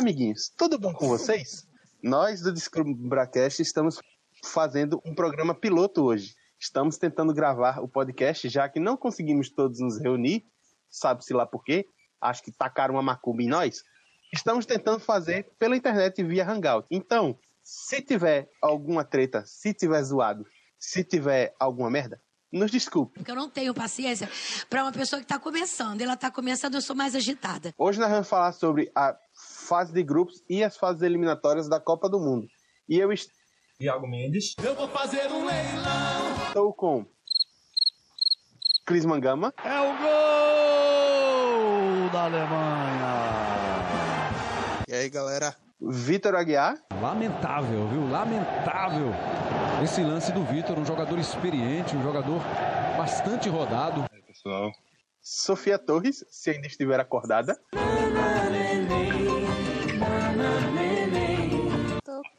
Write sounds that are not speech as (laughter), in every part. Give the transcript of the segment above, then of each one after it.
amiguinhos, tudo bom com vocês? Nós do Descumbracast estamos fazendo um programa piloto hoje. Estamos tentando gravar o podcast, já que não conseguimos todos nos reunir, sabe-se lá por quê, acho que tacaram uma macumba em nós. Estamos tentando fazer pela internet via Hangout. Então, se tiver alguma treta, se tiver zoado, se tiver alguma merda, nos desculpe. Porque eu não tenho paciência para uma pessoa que está começando. Ela está começando, eu sou mais agitada. Hoje nós vamos falar sobre a fase de grupos e as fases eliminatórias da Copa do Mundo. E eu est- Iago Mendes. Eu vou fazer um leilão. estou com Cris Mangama, É o gol da Alemanha. E aí, galera? Vitor Aguiar, Lamentável, viu? Lamentável. Esse lance do Vitor, um jogador experiente, um jogador bastante rodado. Pessoal, Sofia Torres, se ainda estiver acordada,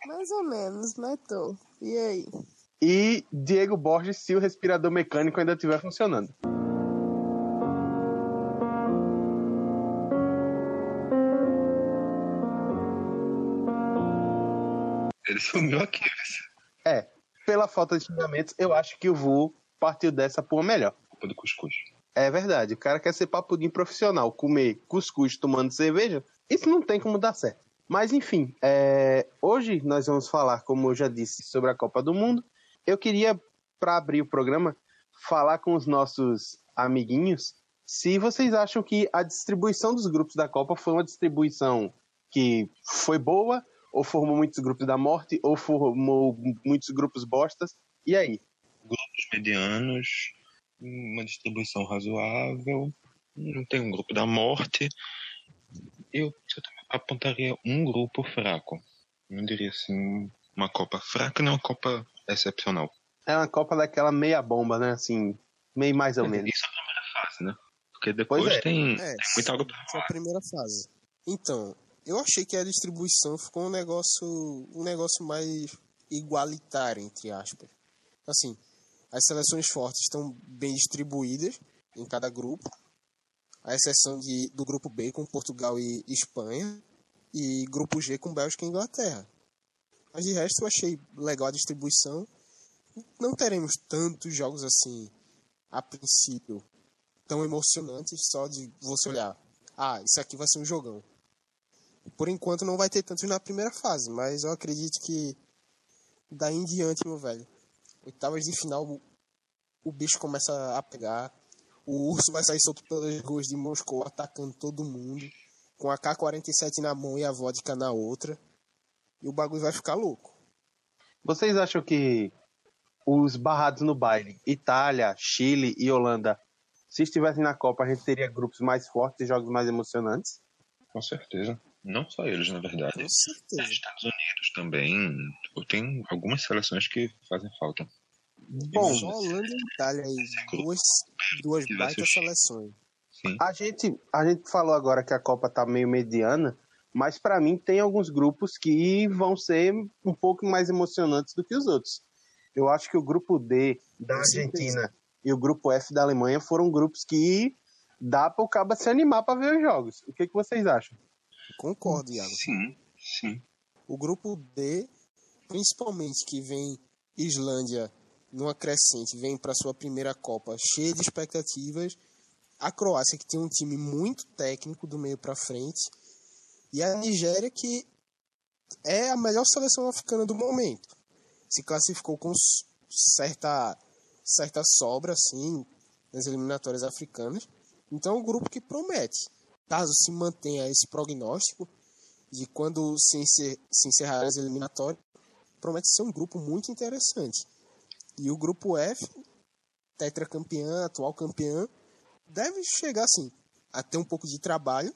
mais ou menos, mas tô. E aí? e Diego Borges, se o respirador mecânico ainda estiver funcionando. ele sumiu aqui. É, pela falta de xingamentos, eu acho que o Vu partiu dessa por melhor. Culpa do cuscuz. É verdade, o cara quer ser papudinho profissional, comer cuscuz tomando cerveja, isso não tem como dar certo. Mas enfim, é, hoje nós vamos falar, como eu já disse, sobre a Copa do Mundo. Eu queria, para abrir o programa, falar com os nossos amiguinhos se vocês acham que a distribuição dos grupos da Copa foi uma distribuição que foi boa, ou formou muitos grupos da morte, ou formou muitos grupos bostas. E aí? Grupos medianos, uma distribuição razoável, não tem um grupo da morte. Eu, apontaria um grupo fraco. Não diria assim, uma Copa fraca, não uma Copa excepcional. É uma Copa daquela meia bomba, né? Assim, meio mais ou menos. Isso é a primeira fase, né? Porque depois Pois é. tem, É, tem muita água pra essa é a primeira fase. Então, eu achei que a distribuição ficou um negócio, um negócio mais igualitário, entre aspas. Assim, as seleções fortes estão bem distribuídas em cada grupo, à exceção de, do grupo B com Portugal e Espanha, e grupo G com Bélgica e Inglaterra. Mas de resto eu achei legal a distribuição. Não teremos tantos jogos assim, a princípio, tão emocionantes só de você olhar. Ah, isso aqui vai ser um jogão. Por enquanto não vai ter tantos na primeira fase, mas eu acredito que daí em diante, meu velho. Oitavas de final, o bicho começa a pegar. O urso vai sair solto pelas ruas de Moscou, atacando todo mundo. Com a K-47 na mão e a vodka na outra. E o bagulho vai ficar louco. Vocês acham que os barrados no baile, Itália, Chile e Holanda, se estivessem na Copa, a gente teria grupos mais fortes e jogos mais emocionantes? Com certeza. Não só eles, na verdade. Com certeza. Os Estados Unidos também. Tem algumas seleções que fazem falta. Bom, Só Holanda e Itália aí. Duas, duas baitas seleções. Sim. a gente, a gente falou agora que a Copa tá meio mediana, mas para mim tem alguns grupos que vão ser um pouco mais emocionantes do que os outros. Eu acho que o grupo D da. Argentina e o grupo F da Alemanha foram grupos que dá para o caba se animar para ver os jogos. O que, que vocês acham? Concordo, Iago. Sim, sim. O grupo D, principalmente que vem Islândia numa crescente, vem para sua primeira Copa cheia de expectativas. A Croácia, que tem um time muito técnico do meio para frente. E a Nigéria, que é a melhor seleção africana do momento. Se classificou com certa, certa sobra, assim, nas eliminatórias africanas. Então é um grupo que promete. Caso se mantenha esse prognóstico, de quando se, encer, se encerrar as eliminatórias, promete ser um grupo muito interessante. E o grupo F, tetracampeã, atual campeã, deve chegar assim, a ter um pouco de trabalho,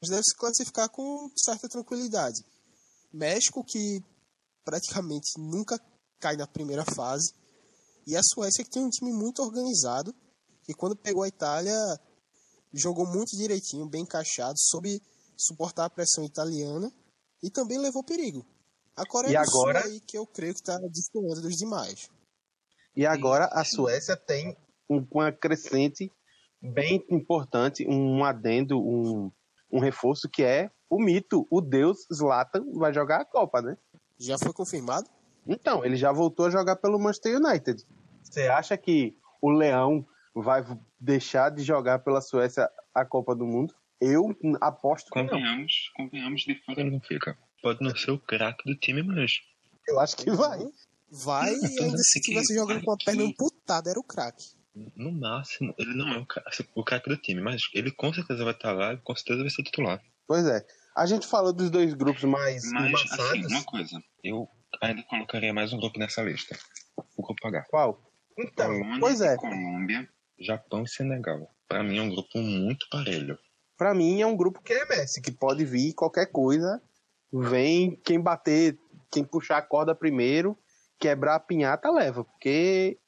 mas deve se classificar com certa tranquilidade. México, que praticamente nunca cai na primeira fase, e a Suécia, que tem um time muito organizado, que quando pegou a Itália, jogou muito direitinho, bem encaixado, soube suportar a pressão italiana e também levou perigo. A Coreia E do Sul agora- aí que eu creio que está destoando dos demais. E agora a Suécia tem um- uma crescente bem importante, um adendo, um, um reforço que é o mito, o deus Zlatan, vai jogar a Copa, né? Já foi confirmado? Então, ele já voltou a jogar pelo Manchester United. Você acha que o Leão vai deixar de jogar pela Suécia a Copa do Mundo? Eu aposto que não. Convenhamos, convenhamos de fora ele não fica. Pode não ser o craque do time, mas Eu acho que vai. Vai, e ainda assim se que tivesse jogando com a perna amputada, era o craque. no máximo ele não é o cra- o craque do time, mas ele com certeza vai estar lá e com certeza vai ser titular. Pois é. A gente falou dos dois grupos mais Mas, assim, uma coisa, eu ainda colocaria mais um grupo nessa lista. O grupo H. Qual? Então, Polônia, pois é. Colômbia, Japão e Senegal. Pra mim é um grupo muito parelho. Pra mim é um grupo que é Messi, que pode vir qualquer coisa. Vem quem bater, quem puxar a corda primeiro, quebrar a pinhata, leva. Porque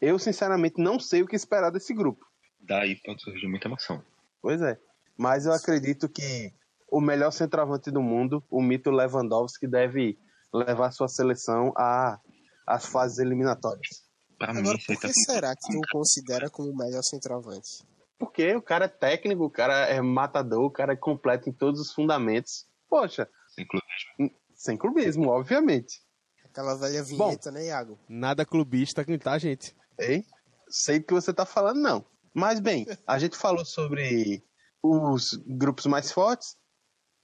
eu, sinceramente, não sei o que esperar desse grupo. Daí pode surgir muita emoção. Pois é. Mas eu acredito que o melhor centroavante do mundo, o mito Lewandowski, deve levar sua seleção a às fases eliminatórias. Pra mim, Agora, aí por tá que será que tu o considera como o melhor centroavante? Porque o cara é técnico, o cara é matador, o cara é completo em todos os fundamentos. Poxa, sem clubismo. sem clubismo, obviamente. Aquela velha vinheta, né, Iago? Nada clubista, tá, gente? Ei, sei do que você tá falando, não. Mas bem, a gente falou sobre os grupos mais fortes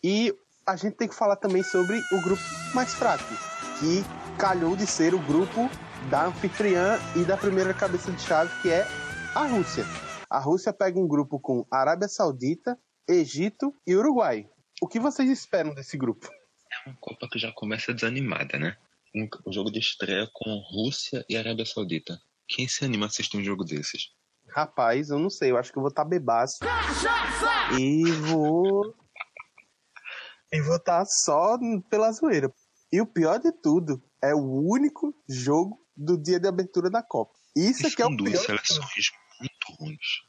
e a gente tem que falar também sobre o grupo mais fraco, que calhou de ser o grupo da anfitriã e da primeira cabeça de chave, que é a Rússia. A Rússia pega um grupo com Arábia Saudita, Egito e Uruguai. O que vocês esperam desse grupo? É uma Copa que já começa desanimada, né? Um, o jogo de estreia com Rússia e Arábia Saudita. Quem se anima a assistir um jogo desses? Rapaz, eu não sei, eu acho que eu vou estar bebaço. E vou. E vou estar só pela zoeira. E o pior de tudo, é o único jogo do dia de abertura da Copa. Isso é que é o duas pior. tudo. seleções muito ruins.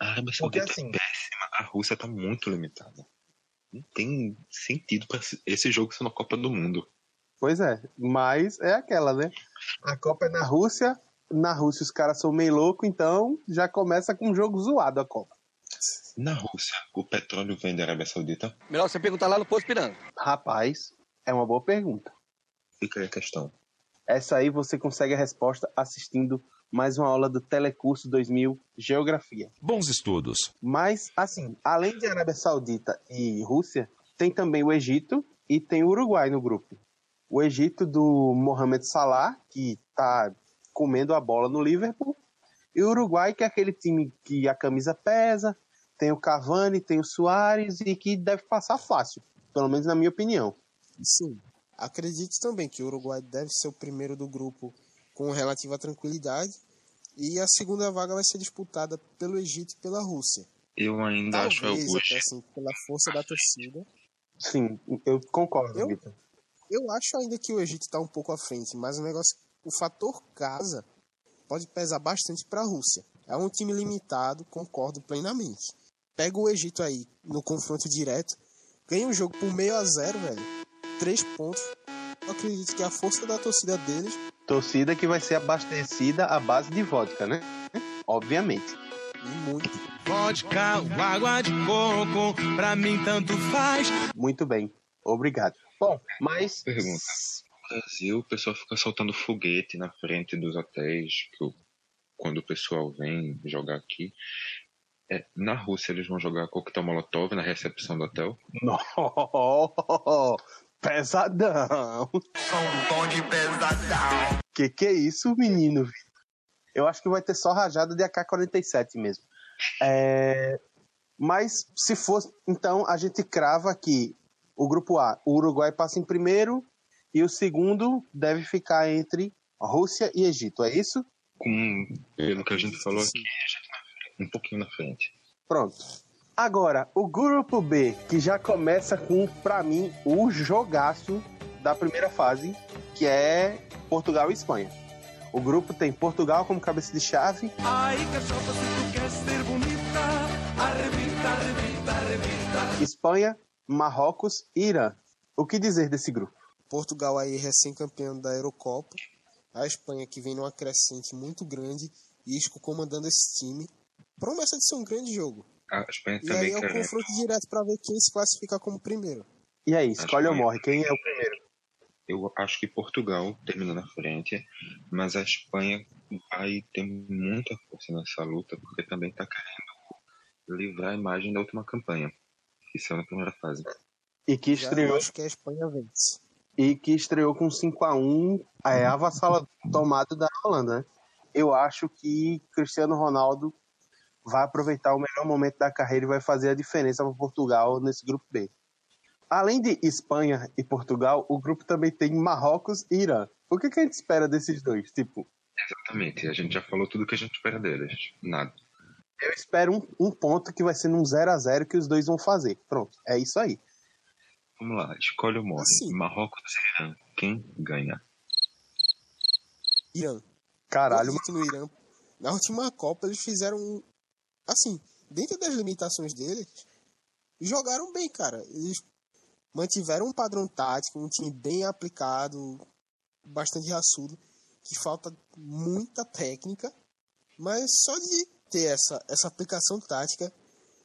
A Arábia Saudita assim- é péssima, a Rússia tá muito limitada. Não tem sentido para esse jogo ser na Copa do Mundo. Pois é, mas é aquela, né? A Copa é na Rússia, na Rússia os caras são meio loucos, então já começa com um jogo zoado a Copa. Na Rússia, o petróleo vem da Arábia Saudita? Melhor você perguntar lá no Poço Piranga. Rapaz, é uma boa pergunta. Fica aí a questão. Essa aí você consegue a resposta assistindo mais uma aula do Telecurso 2000 Geografia. Bons estudos. Mas, assim, além de Arábia Saudita e Rússia, tem também o Egito e tem o Uruguai no grupo. O Egito do Mohamed Salah, que tá comendo a bola no Liverpool, e o Uruguai, que é aquele time que a camisa pesa, tem o Cavani, tem o Soares e que deve passar fácil, pelo menos na minha opinião. Sim. Acredito também que o Uruguai deve ser o primeiro do grupo com relativa tranquilidade. E a segunda vaga vai ser disputada pelo Egito e pela Rússia. Eu ainda acho Talvez, Augusto. até assim, pela força da torcida. Sim, eu concordo, Eu- Vitor. Eu acho ainda que o Egito está um pouco à frente, mas o negócio, o fator casa pode pesar bastante para a Rússia. É um time limitado, concordo plenamente. Pega o Egito aí no confronto direto, ganha o jogo por meio a zero, velho. Três pontos. Eu acredito que a força da torcida deles Torcida que vai ser abastecida à base de vodka, né? Obviamente. e muito. Vodka água de coco, pra mim tanto faz. Muito bem. Obrigado. Bom, mas. Pergunta. No Brasil, o pessoal fica soltando foguete na frente dos hotéis que o- quando o pessoal vem jogar aqui. É, na Rússia, eles vão jogar coquetel molotov na recepção do hotel. Não, pesadão. Que que é isso, menino? Eu acho que vai ter só rajada de AK-47 mesmo. É, Mas se fosse, então a gente crava que o grupo A, o Uruguai passa em primeiro e o segundo deve ficar entre Rússia e Egito, é isso? Com, pelo que a gente falou aqui, um pouquinho na frente. Pronto. Agora, o grupo B, que já começa com, pra mim, o jogaço da primeira fase, que é Portugal e Espanha. O grupo tem Portugal como cabeça de chave, Ai, cachorra, se tu queres ser bonita, arrebita, arrebita, arrebita. Espanha, Marrocos e Irã. O que dizer desse grupo? Portugal aí recém-campeão da Eurocopa. A Espanha que vem numa crescente muito grande. Isco comandando esse time. Promessa de ser um grande jogo. A Espanha E também aí é o confronto direto pra ver quem se classifica como primeiro. E aí, escolhe ou morre? Quem é o primeiro? Eu acho que Portugal termina na frente, mas a Espanha vai ter muita força nessa luta, porque também está querendo livrar a imagem da última campanha, que saiu na primeira fase. E que Já estreou, acho que a Espanha vence. e que estreou com 5x1 é, avassala tomado da Holanda, né? Eu acho que Cristiano Ronaldo vai aproveitar o melhor momento da carreira e vai fazer a diferença para Portugal nesse grupo B. Além de Espanha e Portugal, o grupo também tem Marrocos e Irã. O que, que a gente espera desses dois? Tipo, Exatamente, a gente já falou tudo que a gente espera deles. Nada. Eu espero um, um ponto que vai ser num 0 a 0 que os dois vão fazer. Pronto, é isso aí. Vamos lá, escolhe ou morre. Assim. Marrocos e Irã. Quem ganha? Irã. Caralho, acredito no Irã. Na última Copa eles fizeram um- assim, dentro das limitações deles, jogaram bem, cara. Eles mantiveram um padrão tático, um time bem aplicado, bastante raçudo, que falta muita técnica, mas só de ter essa, essa aplicação tática,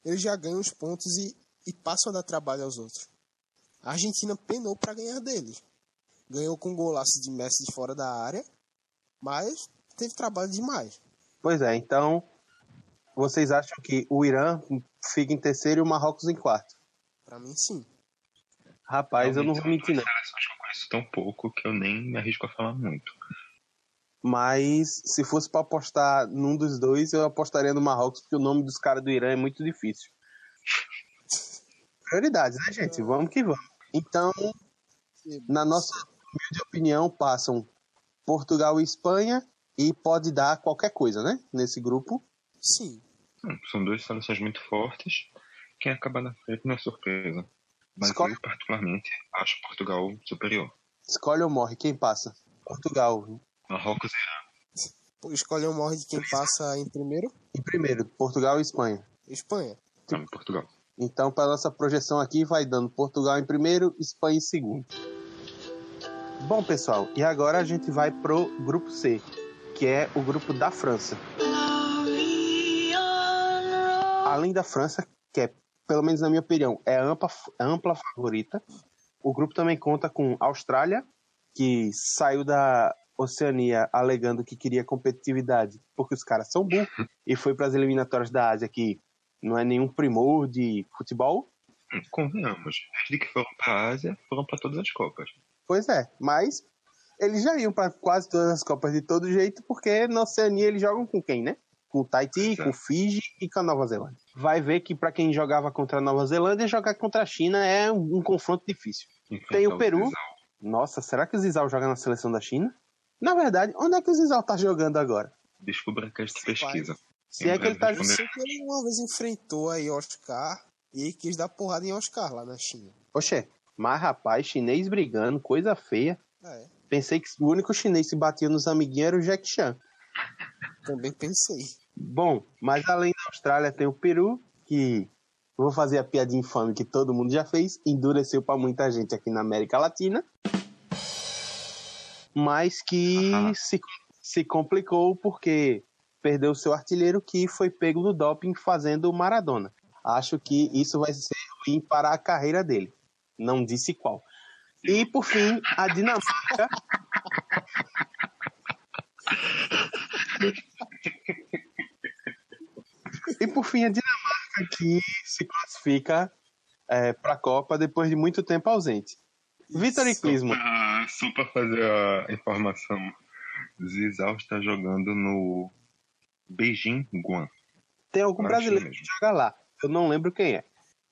eles já ganham os pontos e, e passam a dar trabalho aos outros. A Argentina penou para ganhar deles. Ganhou com um golaço de Messi de fora da área, mas teve trabalho demais. Pois é, então vocês acham que o Irã fica em terceiro e o Marrocos em quarto? Pra mim, sim. Rapaz, eu não vou mentir não. seleções que eu conheço tão pouco que eu nem me arrisco a falar muito. Mas se fosse pra apostar num dos dois, eu apostaria no Marrocos, porque o nome dos caras do Irã é muito difícil. Prioridades, né, gente? Vamos que vamos. Então, na nossa humilde opinião, passam Portugal e Espanha e pode dar qualquer coisa, né? Nesse grupo. Sim. Hum, São duas seleções muito fortes. Quem acaba na frente não é surpresa. Mas Escolhe- eu, particularmente, acho Portugal superior. Escolhe ou morre, quem passa? Portugal. Marrocos e Irã. Pô, Escolhe ou morre de quem passa em primeiro? Em primeiro, Portugal e Espanha. Espanha. Não, Portugal. Então, para nossa projeção aqui, vai dando Portugal em primeiro, Espanha em segundo. Bom, pessoal, e agora a gente vai pro grupo C, que é o grupo da França. Além da França, que é, pelo menos na minha opinião, é a ampla, a ampla favorita, o grupo também conta com Austrália, que saiu da Oceania alegando que queria competitividade porque os caras são burros, e foi para as eliminatórias da Ásia, que não é nenhum primor de futebol, Convenhamos, desde que foram para a Ásia, foram para todas as Copas. Pois é, mas eles já iam para quase todas as Copas de todo jeito, porque na Oceania eles jogam com quem, né? Com o Tahiti, é. com o Fiji e com a Nova Zelândia. Vai ver que para quem jogava contra a Nova Zelândia, jogar contra a China é um, um confronto difícil. Enfrentar Tem o Peru. Zizal. Nossa, será que o Zizal joga na seleção da China? Na verdade, onde é que o Zizal tá jogando agora? Descubra que esta pesquisa. Se é que ele tá Eu sei que ele uma vez enfrentou aí Oscar e quis dar porrada em Oscar lá na China. Oxê, mas rapaz, chinês brigando, coisa feia. É, Pensei que o único chinês que se batia nos amiguinhos era o Jack Chan. (laughs) também pensei. Bom, mas além da Austrália tem o Peru, que vou fazer a piadinha infame que todo mundo já fez, endureceu pra muita gente aqui na América Latina, mas que se, se complicou porque perdeu seu artilheiro que foi pego no doping fazendo Maradona. Acho que isso vai ser ruim para a carreira dele. Não disse qual. E por fim, a Dinamarca. E por fim, a Dinamarca que se classifica para a Copa depois de muito tempo ausente. Vitor e Clismo, Ah, só para fazer a informação, Zizal está jogando no Beijing Guan. tem algum Agora brasileiro que joga lá? Eu não lembro quem é.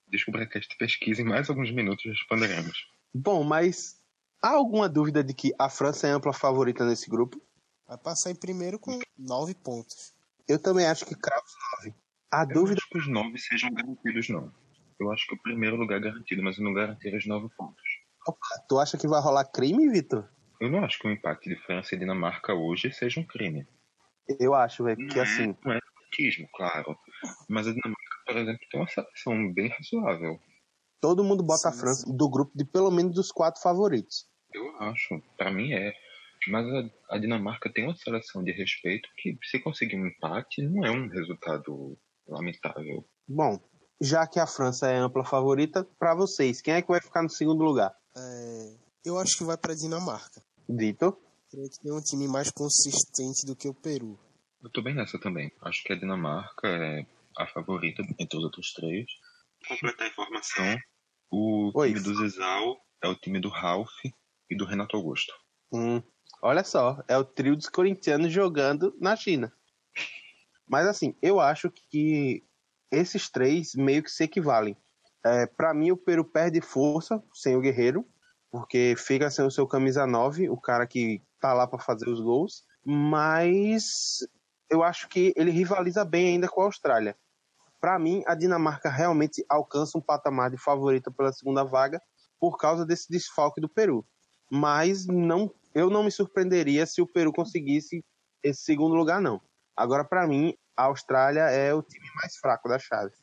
Descubra que esta pesquisa em mais alguns minutos responderemos. Bom, mas há alguma dúvida de que a França é a ampla favorita nesse grupo? Vai passar em primeiro com nove pontos. Eu também acho que cravo 9. A Eu dúvida acho que os nove sejam garantidos, não. Eu acho que o primeiro lugar é garantido, mas eu não garantir os nove pontos. Tu acha que vai rolar crime, Vitor? Eu não acho que o empate de França e Dinamarca hoje seja um crime. Eu acho, velho, porque Não é- assim, Não é autismo, claro. Mas a Dinamarca, por exemplo, tem uma seleção bem razoável. todo mundo bota a Sim, França do grupo de pelo menos dos quatro favoritos. Eu acho. Pra mim é. Mas a, a Dinamarca tem uma seleção de respeito que, se conseguir um empate, não é um resultado lamentável. Bom, já que a França é ampla favorita, para vocês, quem é que vai ficar no segundo lugar? É, eu acho que vai para Dinamarca. Dito? Creio que tem um time mais consistente do que o Peru. Eu tô bem nessa também. Acho que a Dinamarca é a favorita entre os outros três. Completar a informação, o Oi. time do Zizal é o time do Ralph e do Renato Augusto. Hum, olha só, é o trio dos corintianos jogando na China. Mas assim, eu acho que esses três meio que se equivalem. É, para mim, o Peru perde força sem o Guerreiro, porque fica sem o seu camisa 9, o cara que tá lá para fazer os gols. Mas eu acho que ele rivaliza bem ainda com a Austrália. Para mim, a Dinamarca realmente alcança um patamar de favorita pela segunda vaga por causa desse desfalque do Peru. Mas não, eu não me surpreenderia se o Peru conseguisse esse segundo lugar, não. Agora, para mim, a Austrália é o time mais fraco da chave.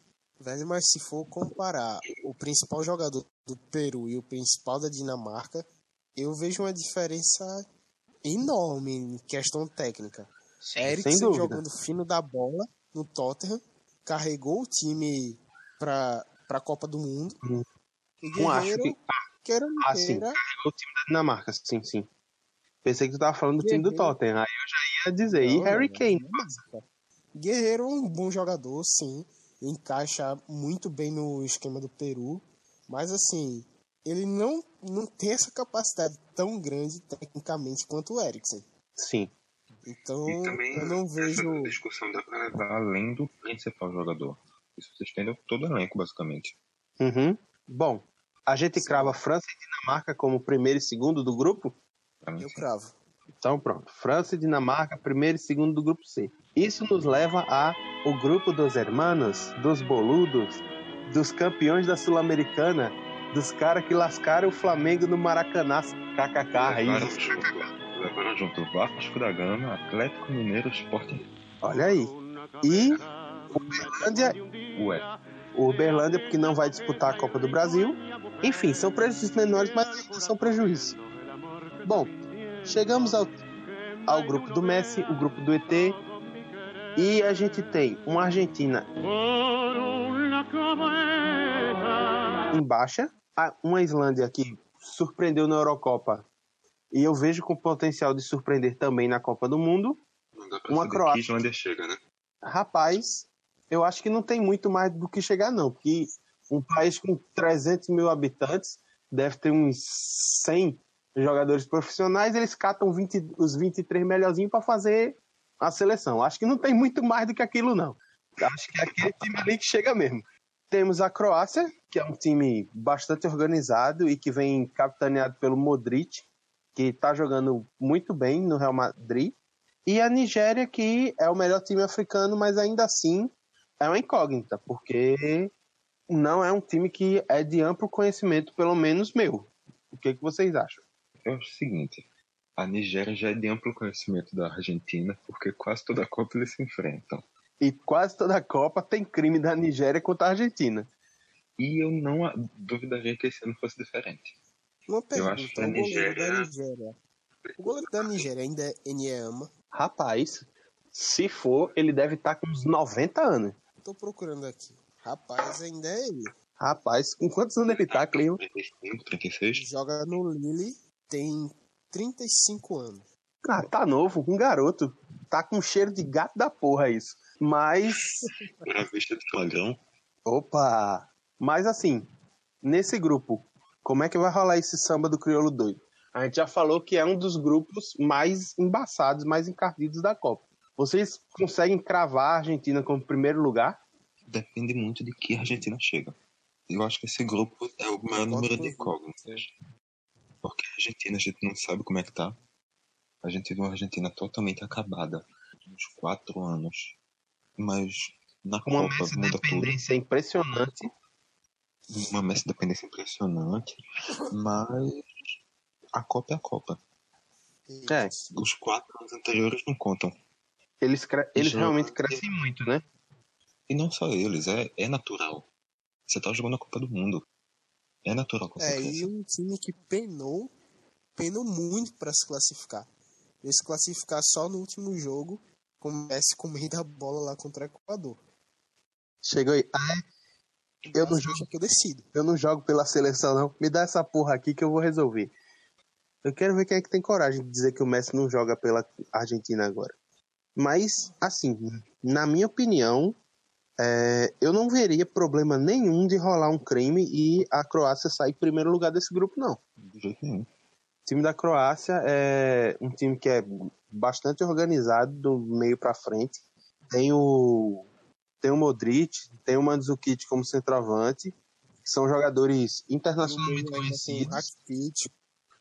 Velho, mas se for comparar o principal jogador do Peru e o principal da Dinamarca, eu vejo uma diferença enorme em questão técnica. sem Eriksen jogando fino da bola no Tottenham, carregou o time pra, pra Copa do Mundo. Hum. E Não acho que. não Ah, sim. queira, O time da Dinamarca, sim, sim. Pensei que tu tava falando do time do. Tottenham. Aí eu já ia dizer. e Não, Harry não, Kane? Guerreiro é um bom jogador, sim. Encaixa muito bem no esquema do Peru. Mas assim, ele não, não tem essa capacidade tão grande tecnicamente quanto o Eriksen. Sim. Então, E eu não vejo. discussão dá pra levar além do principal jogador. Isso vocês entendem todo o elenco, basicamente. Uhum. Bom, a gente crava França e Dinamarca como primeiro e segundo do grupo? Eu cravo. Então pronto. França e Dinamarca, primeiro e segundo do grupo C. Isso nos leva a o grupo dos hermanos, dos boludos, dos campeões da Sul-Americana, dos caras que lascaram o Flamengo no Maracanã. KKK, Levaram isso. junto, levaram junto Vasco da Gama, Atlético Mineiro, Sporting. Olha aí. E o Uberlândia, Ué, Uberlândia, porque não vai disputar a Copa do Brasil. Enfim, são prejuízos menores, mas são prejuízos. Bom, chegamos ao, ao grupo do Messi, o grupo do ET. E a gente tem uma Argentina em baixa, uma Islândia que surpreendeu na Eurocopa e eu vejo com potencial de surpreender também na Copa do Mundo. Uma Croácia. Islândia chega, né? Rapaz, eu acho que não tem muito mais do que chegar, não, porque um país com 300 mil habitantes deve ter uns 100 jogadores profissionais, eles catam 20 os 23 melhorzinhos para fazer a seleção. Acho que não tem muito mais do que aquilo, não. Acho que é aquele time ali que chega mesmo. Temos a Croácia, que é um time bastante organizado e que vem capitaneado pelo Modric, que está jogando muito bem no Real Madrid. E a Nigéria, que é o melhor time africano, mas ainda assim é uma incógnita, porque não é um time que é de amplo conhecimento, pelo menos meu. O que, que vocês acham? Eu acho o seguinte, a Nigéria já é de amplo conhecimento da Argentina, porque quase toda a Copa eles se enfrentam. E quase toda a Copa tem crime da Nigéria contra a Argentina. E eu não duvidaria que esse ano fosse diferente. Uma pergunta, acho que a o goleiro Nigéria- da Nigéria. O goleiro da Nigéria ainda é Enyama. Rapaz, se for, ele deve estar com uns 90 anos. Tô procurando aqui. Rapaz, ainda é ele. Rapaz, com quantos anos ele tá, Cleo? 35, 36? Joga no Lille, tem 35 anos. Ah, tá novo, um garoto. Tá com cheiro de gato da porra isso. Mas (laughs) Era de. Opa! Mas assim, nesse grupo, como é que vai rolar esse samba do crioulo doido? A gente já falou que é um dos grupos mais embaçados, mais encardidos da Copa. Vocês conseguem cravar a Argentina como primeiro lugar? Depende muito de que a Argentina chega. Eu acho que esse grupo é o maior número de incógnitas. Porque a Argentina, a gente não sabe como é que tá. A gente viu uma Argentina totalmente acabada. Uns quatro anos. Mas na Uma Copa muda tudo. dependência impressionante. Uma Messi dependência impressionante. Mas a Copa é a Copa. É, Os quatro anos anteriores não contam. eles, cre- eles Já- realmente crescem muito, né? E não só eles, é, é natural. Você tá jogando a Copa do Mundo. É natural É, e um time que penou, penou muito pra se classificar. Ele se classificar só no último jogo, com o Messi comendo a bola lá contra o Equador. Chegou aí. Ah, é? eu não, jogo, que eu decido. eu não jogo pela seleção, não. Me dá essa porra aqui que eu vou resolver. Eu quero ver quem é que tem coragem de dizer que o Messi não joga pela Argentina agora. Mas, assim, na minha opinião, é, eu não veria problema nenhum de rolar um crime e a Croácia sair em primeiro lugar desse grupo, não. De jeito nenhum. O time da Croácia é um time que é bastante organizado do meio para frente. Tem o tem o Modric, tem o Mandzukic como centroavante, que são jogadores internacionalmente conhecidos. Rakitic,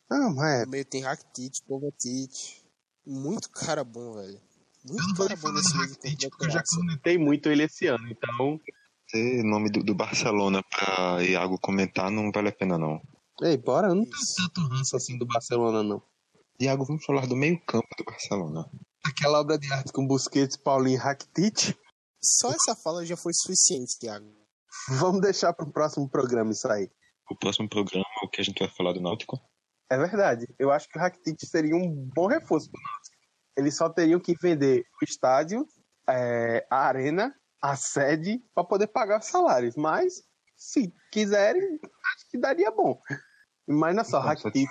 Ah, mas é, meio tem Rakitic, Kovacic. Muito cara bom, velho. Eu Muito cara nem bom falar nesse já Croácia. comentei muito ele esse ano, então... Ter nome do, do Barcelona pra Iago comentar não vale a pena, não. Ei, bora, eu não tenho tanto ranço assim do Barcelona, não. Iago, vamos falar do meio campo do Barcelona. Aquela obra de arte com Busquets, Paulinho e Rakitic, Só essa fala já foi suficiente, Thiago. (laughs) vamos deixar pro próximo programa isso aí. O próximo programa, o que a gente vai falar do Náutico? É verdade. Eu acho que o Rakitic seria um bom reforço pro Náutico. Eles só teriam que vender o estádio, é, a arena, a sede, para poder pagar os salários. Mas, se quiserem, acho que daria bom. Imagina só, Então, só Rakitic.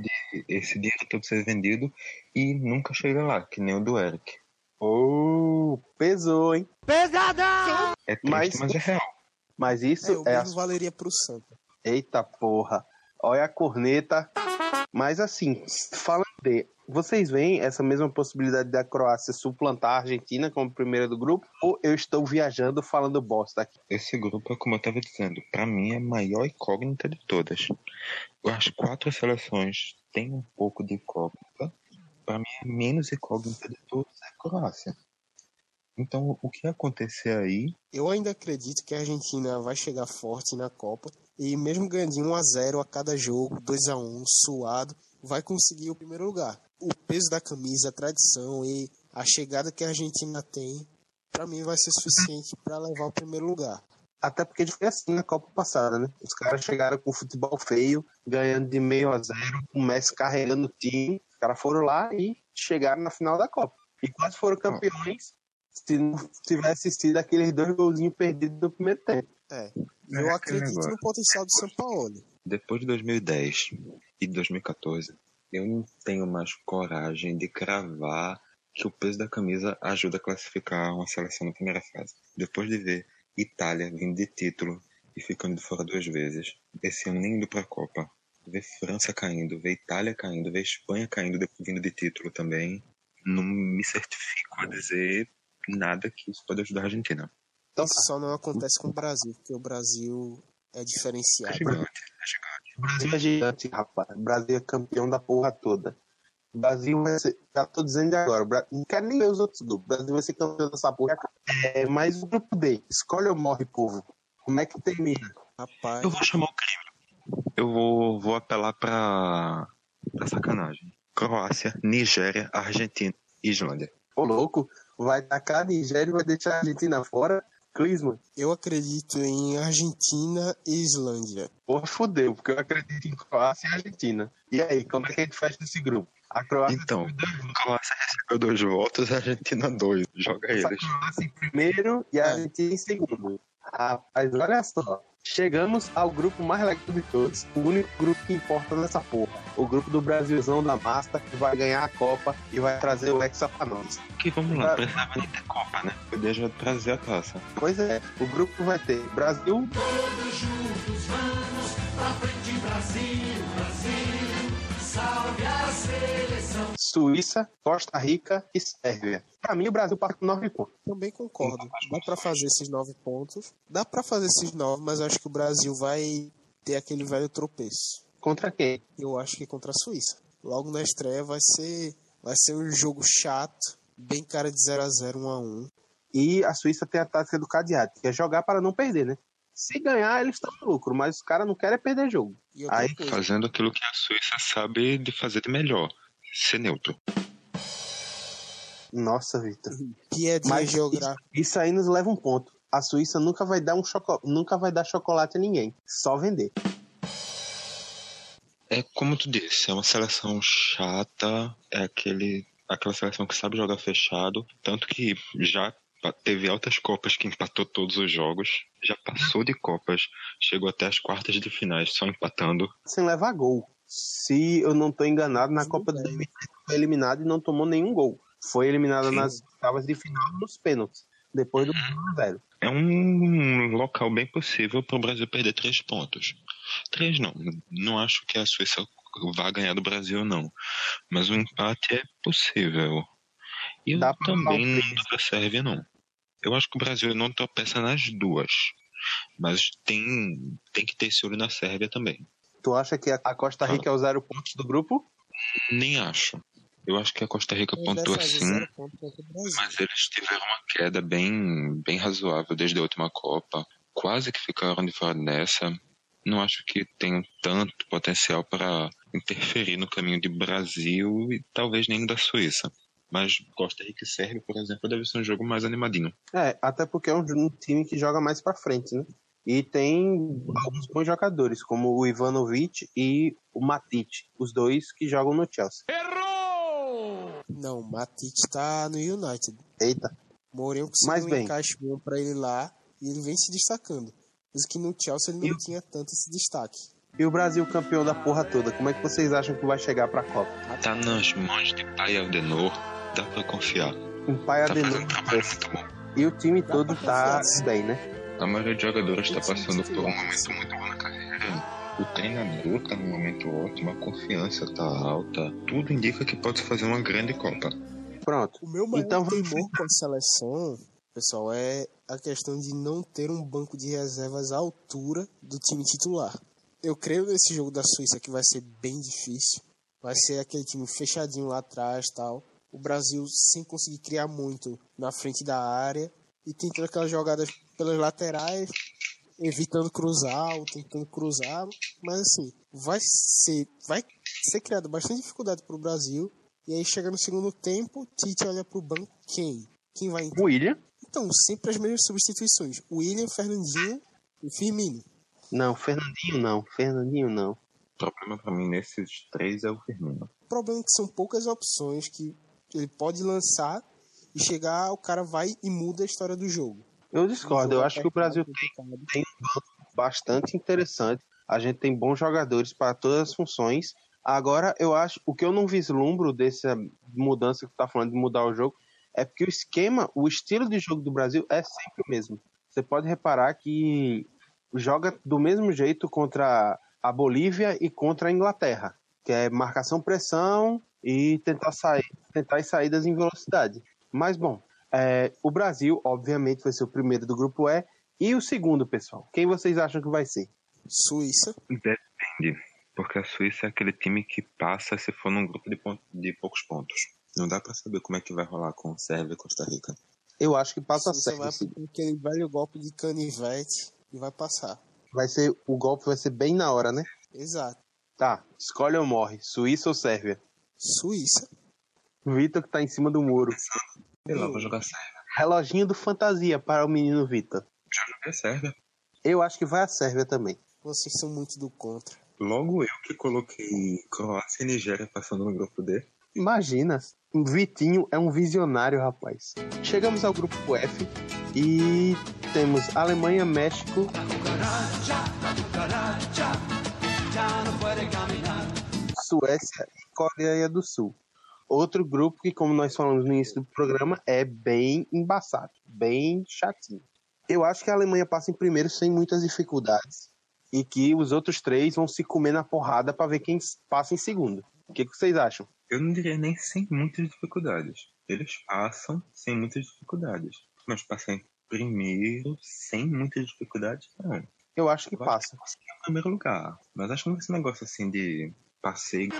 de esse dinheiro todo ser vendido e nunca chegar lá, que nem o do Eric. Oh, pesou, hein? É triste, Mas- mas, é real. Mas isso É, o é, a mesmo valeria pro Santa. Eita porra. Olha a corneta. Mas assim, falando de. Vocês veem essa mesma possibilidade da Croácia suplantar a Argentina como primeira do grupo? Ou eu estou viajando falando bosta aqui? Esse grupo é como eu estava dizendo, para mim é a maior incógnita de todas. As quatro seleções têm um pouco de incógnita. Para mim, a menos incógnita de todas é a Croácia. Então, o que acontecer aí, Eu ainda acredito que a Argentina vai chegar forte na Copa e mesmo ganhando de 1 a 0 a cada jogo, 2 a 1 suado, vai conseguir o primeiro lugar. O peso da camisa, a tradição e a chegada que a Argentina tem, pra mim vai ser suficiente para levar o primeiro lugar. Até porque foi assim na Copa passada, né? Os caras chegaram com futebol feio, ganhando de meio a zero, o Messi carregando o time. Os caras foram lá e chegaram na final da Copa. E quase foram campeões se não tivesse sido aqueles dois golzinhos perdidos no primeiro tempo. É. É Eu aquele acredito no potencial do São Paulo. depois de 2010 e 2014, eu não tenho mais coragem de cravar que o peso da camisa ajuda a classificar uma seleção na primeira fase. Depois de ver Itália vindo de título e ficando de fora duas vezes, esse ano nem indo para a Copa, ver França caindo, ver Itália caindo, ver Espanha caindo vindo de título também, não me certifico a dizer nada que isso pode ajudar a Argentina. Então Isso só não acontece com o Brasil, porque o Brasil é É diferenciado. gigante, é gigante. O Brasil é gigante, rapaz. O Brasil é campeão da porra toda. O Brasil vai ser. Já tô dizendo de agora. Não quero nem ver os outros grupos. O Brasil vai ser campeão dessa porra. É, mas o grupo D, escolhe ou morre, povo. Como é que termina? Rapaz, Eu vou chamar o crime. Eu vou, vou apelar pra, pra sacanagem. Croácia, Nigéria, Argentina e Islândia. Ô, louco, vai tacar a Nigéria e vai deixar a Argentina fora? Clisman, eu acredito em Argentina e Islândia. porra, fudeu, porque eu acredito em Croácia e Argentina. E aí, como é que a gente fecha esse grupo? A Croácia Então, votos. Croácia recebeu dois votos, a Argentina dois. Joga a eles. Croácia em primeiro e a Argentina em segundo. Rapaz, olha só. Chegamos ao grupo mais legal de todos. O único grupo que importa nessa porra. O grupo do Brasilzão da Masta, que vai ganhar a Copa e vai trazer o Hexa pra nós. Que vamos lá, precisava nem ter Copa, né? Podia já trazer a taça. Pois é, o grupo vai ter Brasil, Todos juntos vamos pra frente, Brasil, Brasil. Salve a seleção. Suíça, Costa Rica e Sérvia. Pra mim, o Brasil parte com nove pontos. Também concordo. Dá pra fazer esses nove pontos. Dá pra fazer esses nove, mas acho que o Brasil vai ter aquele velho tropeço. Contra quem? Eu acho que contra a Suíça. Logo na estreia vai ser, vai ser um jogo chato, bem cara de 0 a 0 1 a 1 E a Suíça tem a tática do cadeado, que é jogar para não perder, né? Se ganhar, eles estão no lucro, mas os caras não querem perder jogo. E Aí, Fazendo aquilo que a Suíça sabe de fazer de melhor. Ser neutro. Nossa, Vitor. piadinha Mas geográfica. Isso aí nos leva um ponto. A Suíça nunca vai dar um choco... nunca vai dar chocolate a ninguém, só vender. É como tu disse, é uma seleção chata, é aquele, aquela seleção que sabe jogar fechado, tanto que já Teve altas Copas que empatou todos os jogos. Já passou de Copas. Chegou até as quartas de finais só empatando. Sem levar gol. Se eu não tô enganado, na Copa de 2010 foi eliminado e não tomou nenhum gol. Foi eliminado Sim. nas oitavas de final nos pênaltis. Depois do 0 É um local bem possível para o Brasil perder três pontos. Três não. Não acho que a Suíça vá ganhar do Brasil, não. Mas o empate é possível. E eu Dá também não dou pra Sérvia, não. Eu acho que o Brasil não tropeça nas duas. Mas tem, tem que ter esse olho na Sérvia também. Tu acha que a Costa Rica é o zero pontos do grupo? Nem acho. Eu acho que a Costa Rica pontua assim, ponto mas eles tiveram uma queda bem, bem razoável desde a última Copa. Quase que ficaram de fora dessa. Não acho que tenham tanto potencial para interferir no caminho de Brasil e talvez nem da Suíça. Mas Costa Rica e Sérvia, por exemplo, deve ser um jogo mais animadinho. É, até porque é um, um time que joga mais pra frente, né? E tem alguns bons jogadores, como o Ivanovic e o Matic, os dois que jogam no Chelsea. Não, Matic tá no United. Eita, Mourinho conseguiu um encaixe bom pra ele lá e ele vem se destacando. Mas que no Chelsea ele não E- tinha tanto esse destaque. e o Brasil campeão da porra toda, como é que vocês acham que vai chegar pra Copa? Tá nas mãos de Pai Aldenor, dá pra confiar. Um pai Tá Adenor fazendo um e o time Dá todo tá bem, né? A maioria de jogadores está passando por um momento muito bom na carreira. O treinador está num momento ótimo, a confiança está alta. Tudo indica que pode fazer uma grande Copa. Pronto. O meu maior Então vamos temor com a seleção, pessoal, é a questão de não ter um banco de reservas à altura do time titular. Eu creio nesse jogo da Suíça que vai ser bem difícil. Vai ser aquele time fechadinho lá atrás tal. O Brasil sem conseguir criar muito na frente da área e tentando aquelas jogadas pelas laterais, evitando cruzar ou tentando cruzar. Mas assim, vai ser, vai ser criada bastante dificuldade para o Brasil. E aí chega no segundo tempo, Tite olha pro banco, quem? Quem vai entrar? O William? Então, sempre as mesmas substituições. William, Fernandinho e Firmino. Não, Fernandinho não. Fernandinho não. O problema para mim nesses três é o Firmino. O problema é que são poucas opções que ele pode lançar e chegar, o cara vai e muda a história do jogo. Eu discordo. Eu acho que o Brasil tem, tem. um banco bastante interessante. A gente tem bons jogadores para todas as funções. Agora, eu acho, o que eu não vislumbro dessa mudança que tu tá falando de mudar o jogo, é porque o esquema, o estilo de jogo do Brasil é sempre o mesmo. Você pode reparar que joga do mesmo jeito contra a Bolívia e contra a Inglaterra, que é marcação pressão e tentar sair, tentar as saídas em velocidade. Mas bom, é, o Brasil, obviamente, vai ser o primeiro do grupo E. E o segundo, pessoal? Quem vocês acham que vai ser? Suíça. Depende. Porque a Suíça é aquele time que passa se for num grupo de, pon- de poucos pontos. Não dá para saber como é que vai rolar com Sérvia e Costa Rica. Eu acho que passa a Suíça Sérvia. vai com aquele velho golpe de canivete e vai passar. Vai ser o golpe vai ser bem na hora, né? Exato. Tá, escolhe ou morre, Suíça ou Sérvia? Suíça. Vitor que tá em cima do muro. Sei lá, vou jogar Sérvia. Reloginho do fantasia para o menino Vitor. Já joguei Sérvia. Eu acho que vai a Sérvia também. Vocês são muito do contra. Logo eu que coloquei Croácia e Nigéria passando no grupo D. Imagina, o Vitinho é um visionário, rapaz. Chegamos ao grupo F e temos Alemanha, México, Suécia e Coreia do Sul. Outro grupo que, como nós falamos no início do programa, é bem embaçado, bem chatinho. Eu acho que a Alemanha passa em primeiro sem muitas dificuldades e que os outros três vão se comer na porrada para ver quem passa em segundo. O que, que vocês acham? Eu não diria nem sem muitas dificuldades. Eles passam sem muitas dificuldades. Mas passam em primeiro sem muitas dificuldades, não. Eu acho que Eu acho passa. que passa em primeiro lugar. Mas acho que um negócio assim de passeio.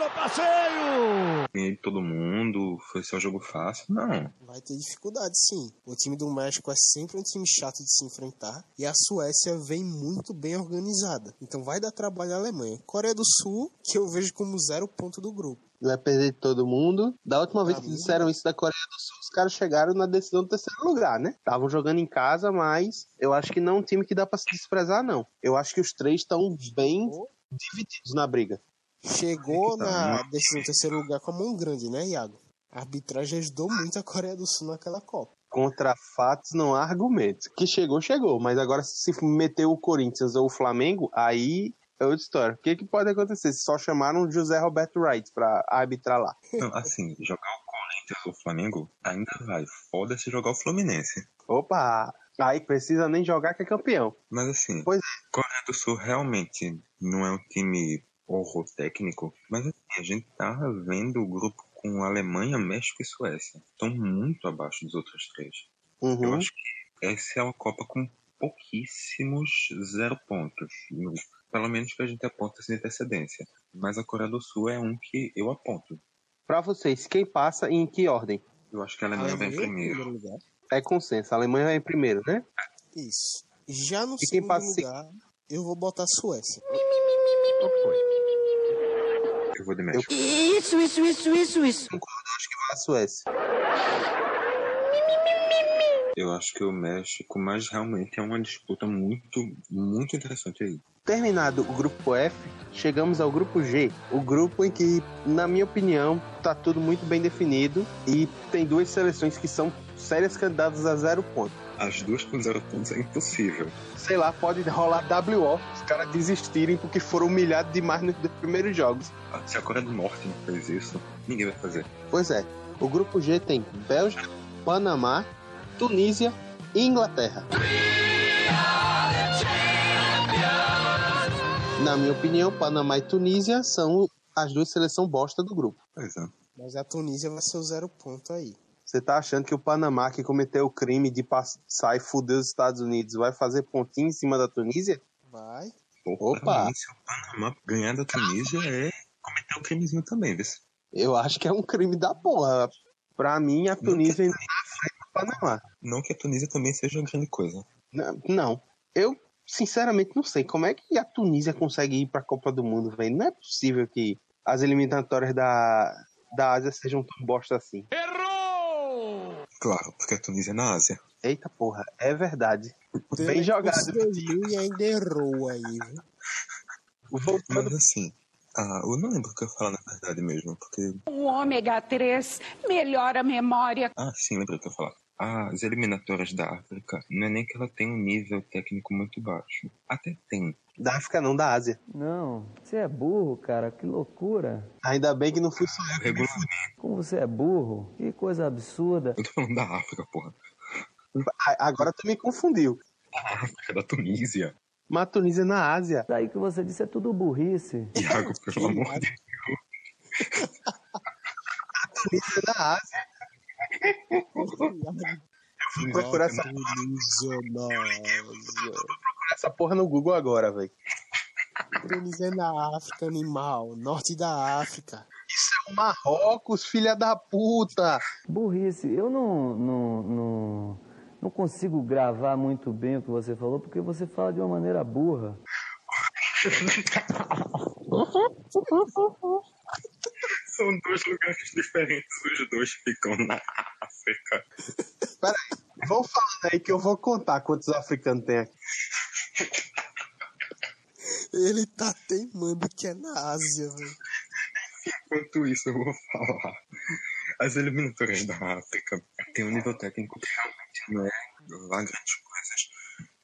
Ganhei de todo mundo, foi só jogo fácil. Não. Vai ter dificuldade, sim. O time do México é sempre um time chato de se enfrentar. E a Suécia vem muito bem organizada. Então vai dar trabalho à Alemanha. Coreia do Sul, que eu vejo como zero ponto do grupo. Vai perder de todo mundo. Da última vez Pra que disseram isso da Coreia do Sul, os caras chegaram na decisão do terceiro lugar, né? Estavam jogando em casa, mas eu acho que não é um time que dá pra se desprezar, não. Eu acho que os três estão bem divididos na briga. Chegou É tá, na né? decisão terceiro lugar com a mão grande, né, Iago? A arbitragem ajudou muito a Coreia do Sul naquela Copa. Contra fatos não há argumentos. Que chegou, chegou. Mas agora, se meteu o Corinthians ou o Flamengo, aí é outra história. O que, que pode acontecer? Se só chamaram o José Roberto Wright pra arbitrar lá. (laughs) Não, assim, jogar o Corinthians ou o Flamengo ainda vai. Foda-se jogar o Fluminense. Opa! Aí precisa nem jogar que é campeão. Mas assim, Pois Coreia do Sul realmente não é um time horror técnico, mas assim, a gente tá vendo o grupo com Alemanha, México e Suécia. Estão muito abaixo dos outros três. Eu Uhum. acho que essa é uma Copa com pouquíssimos zero pontos. No- Pelo menos que a gente aponta sem antecedência. Mas a Coreia do Sul é um que eu aponto. Pra vocês, quem passa e em que ordem? Eu acho que a Alemanha vai em Alemanha em primeiro. É consenso. A Alemanha vai em primeiro, né? Isso. Já no E quem segundo lugar, eu vou botar a Suécia. Eu vou de México. Isso, isso, isso, isso, isso. Acho que vai a Suécia. Eu acho que o México, mas realmente é uma disputa muito, muito interessante aí. Terminado o grupo F, chegamos ao grupo G. O grupo em que, na minha opinião, tá tudo muito bem definido e tem duas seleções que são sérias candidatas a zero ponto. As duas com zero pontos é impossível. Sei lá, pode rolar WO, os caras desistirem porque foram humilhados demais nos dois primeiros jogos. Se a Coreia do Norte não fez isso, ninguém vai fazer. Pois é, o grupo G tem Bélgica, Panamá, Tunísia e Inglaterra. Na minha opinião, Panamá e Tunísia são as duas seleções bosta do grupo. Pois é. Mas a Tunísia vai ser o zero ponto aí. Você tá achando que o Panamá, que cometeu o crime de passar e fuder os Estados Unidos, vai fazer pontinho em cima da Tunísia? Vai. Opa. se o Panamá ganhar da Tunísia é cometer um crimezinho também, vê Eu acho que é um crime da porra. Pra mim, a Tunísia ainda Panamá. Não que a Tunísia também seja uma grande coisa. Não, não. eu sinceramente não sei como é que a Tunísia consegue ir pra Copa do Mundo, velho. Não é possível que as eliminatórias da, da Ásia sejam tão bosta assim. Claro, porque a Tunísia é na Ásia. Eita porra, é verdade. Bem jogado. 2000 e ainda errou aí, viu? Voltando Mas assim, ah, eu não lembro o que eu ia falar na verdade mesmo, porque. O ômega 3 melhora a memória. Ah, sim, lembrei o que eu ia falar. As eliminatórias da África não é nem que ela tem um nível técnico muito baixo. Até tem. da África não, da Ásia. Não, você é burro, cara, que loucura. Ainda bem que não fui só eu. Regulamento. Como você é burro, que coisa absurda. Eu tô falando da África, porra. A- Agora tu me confundiu. A África da Tunísia. Mas a Tunísia é na Ásia. Daí que você disse é tudo burrice. Iago, pelo amor de (laughs) Tunísia é na Ásia. Fui procurar essa, Ásia. essa porra no Google agora, velho. Tunísia na África, animal. Norte da África. Isso é o Marrocos, filha da puta. Burrice. Eu não, não, não, não consigo gravar muito bem o que você falou, porque você fala de uma maneira burra. São dois lugares diferentes, os dois ficam na África. (laughs) Peraí, vão falando aí que eu vou contar quantos africanos tem aqui. Ele tá teimando que é na Ásia, velho. Enquanto isso, eu vou falar. As eliminatórias da África têm um nível técnico que realmente não é lá grandes coisas.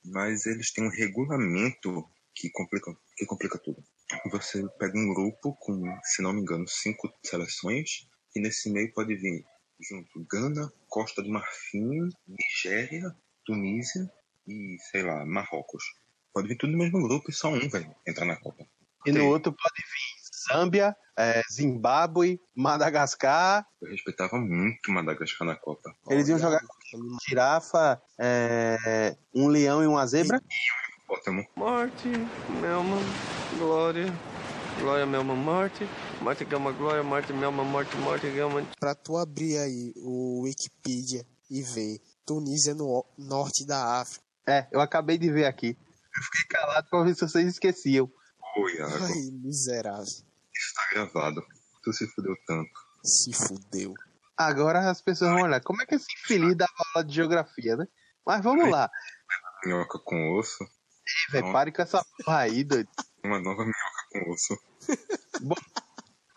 Mas eles têm um regulamento que complica, que complica tudo. Você pega um grupo com, se não me engano, cinco seleções, e nesse meio pode vir junto Gana, Costa do Marfim, Nigéria, Tunísia e, sei lá, Marrocos. Pode vir tudo no mesmo grupo e só um vai entrar na Copa. E no outro pode vir Zâmbia, é, Zimbábue, Madagascar. Eu respeitava muito Madagascar na Copa. Eles iam jogar com girafa, é, um leão e uma zebra. Bótamo. Morte, Melma, Glória, Glória, Melma, Morte, Morte, Gama, Glória, Morte, Melma, Morte, Morte, Gama. Pra tu abrir aí o Wikipedia e ver Tunísia no norte da África. É, eu acabei de ver aqui. Eu fiquei calado pra ver se vocês esqueciam. Ô, Iago, Ai, miserável. isso tá gravado. Tu se fudeu tanto. Se fudeu. Agora as pessoas vão olhar. Como é que esse infeliz dava aula de geografia, né? Mas vamos lá. Minhoca com osso. Ei, velho, pare com essa porra aí, doido. Uma nova minhoca com osso.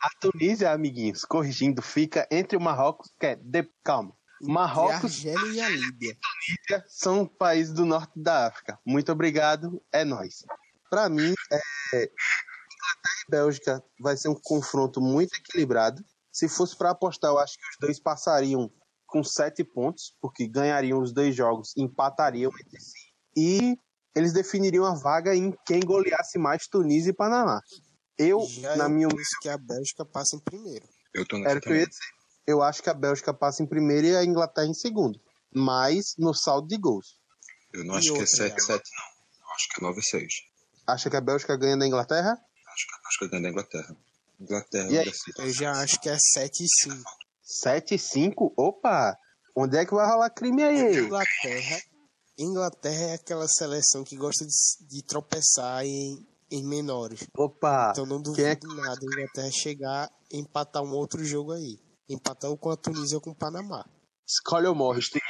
A Tunísia, amiguinhos, corrigindo, fica entre o Marrocos, que é. De... Calma. Marrocos E a Argélia e a Líbia. Líbia são países do norte da África. Muito obrigado, é nóis. Pra mim, é... Inglaterra e Bélgica vai ser um confronto muito equilibrado. Se fosse pra apostar, eu acho que os dois passariam com sete pontos, porque ganhariam os dois jogos, empatariam entre si. E eles definiriam a vaga em quem goleasse mais Tunísia e Panamá. Eu, Já na eu minha penso que a Bélgica passa em primeiro. Eu tô nessa Era o que eu ia dizer. Eu acho que a Bélgica passa em primeiro e a Inglaterra em segundo. Mas no saldo de gols. Eu não E acho que é outra, 7, 7, não. Eu acho que é 9, 6. Acha que a Bélgica ganha da Inglaterra? Acho que, que eu ganho da Inglaterra. Inglaterra E aí? Eu já acho que é 7 e 5. 7 e 5? Opa! Onde é que vai rolar crime aí? Inglaterra, Inglaterra é aquela seleção que gosta de, de tropeçar em, em menores. Opa! Então não Quem é duvido nada a Inglaterra chegar e empatar um outro jogo aí. Empatar ou com a Tunísia ou com o Panamá. Escolhe ou morre. Tem-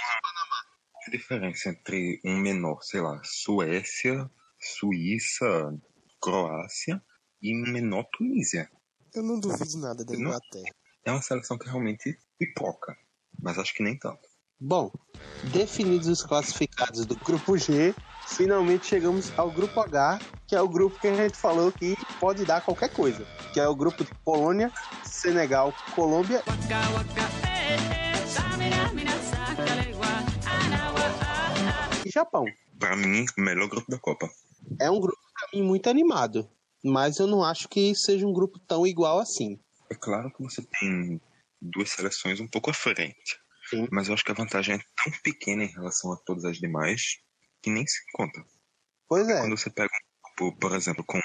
a diferença entre um menor, sei lá, Suécia, Suíça, Croácia e um menor Tunísia? Eu não duvido nada da? Inglaterra. É uma seleção que realmente pipoca, mas acho que nem tanto. Bom, definidos os classificados do grupo G, finalmente chegamos ao grupo H, que é o grupo que a gente falou que pode dar qualquer coisa. Que é o grupo de Polônia, Senegal, Colômbia e Japão. Pra mim, o melhor grupo da Copa. É um grupo, pra mim, muito animado. Mas eu não acho que seja um grupo tão igual assim. É claro que você tem duas seleções um pouco à frente. Sim. Mas eu acho que a vantagem é tão pequena em relação a todas as demais que nem se conta. Pois é. Quando você pega um grupo, por exemplo, com,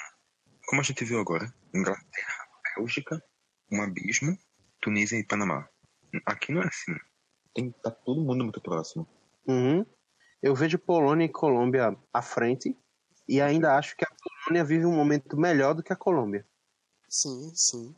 como a gente viu agora, Inglaterra, Bélgica, um abismo, Tunísia e Panamá. Aqui não é assim. Tem, tá todo mundo muito próximo. Uhum. Eu vejo Polônia e Colômbia à frente. E ainda acho que a Polônia vive um momento melhor do que a Colômbia. Sim, sim.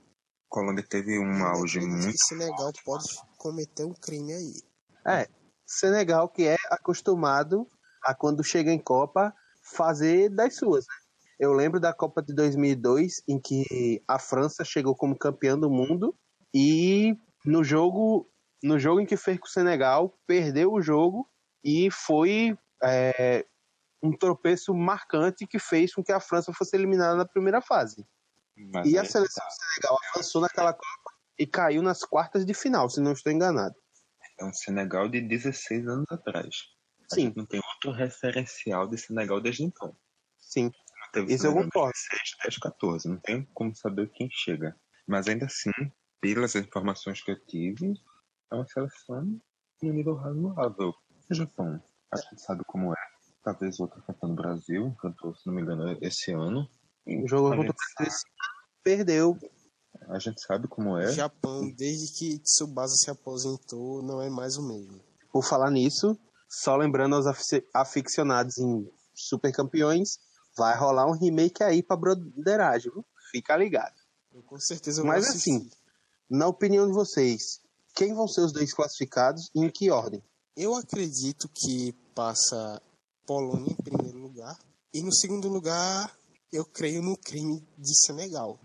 Colômbia teve um auge muito. que Senegal pode cometer um crime aí. É, Senegal que é acostumado a quando chega em Copa fazer das suas. né? Eu lembro da Copa de 2002 em que a França chegou como campeã do mundo e no jogo no jogo em que fez com o Senegal perdeu o jogo e foi é, um tropeço marcante que fez com que a França fosse eliminada na primeira fase. Mas E a aí- seleção do Senegal avançou naquela Copa e caiu nas quartas de final, se não estou enganado. É um Senegal de 16 anos atrás. Sim. não tem outro referencial de Senegal desde então. Sim. Não teve Isso eu Senegal concordo. 16, 10, 14. Não tem como saber quem chega. Mas ainda assim, pelas informações que eu tive, é uma seleção de um nível razoável. O Japão, a gente sabe como é. Talvez outra cantou no Brasil, cantou, se não me engano, esse ano. O jogo a contra o Brasil perdeu. a gente sabe como é. Japão, desde que Tsubasa se aposentou, não é mais o mesmo. Por falar nisso, só lembrando aos afici- aficionados em Super Campeões, vai rolar um remake aí pra broderagem, viu? Fica ligado. Eu com certeza vou Mas assistir. assim, na opinião de vocês, quem vão ser os dois classificados e em que ordem? Eu acredito que passa Polônia em primeiro lugar. E no segundo lugar, eu creio no crime de Senegal.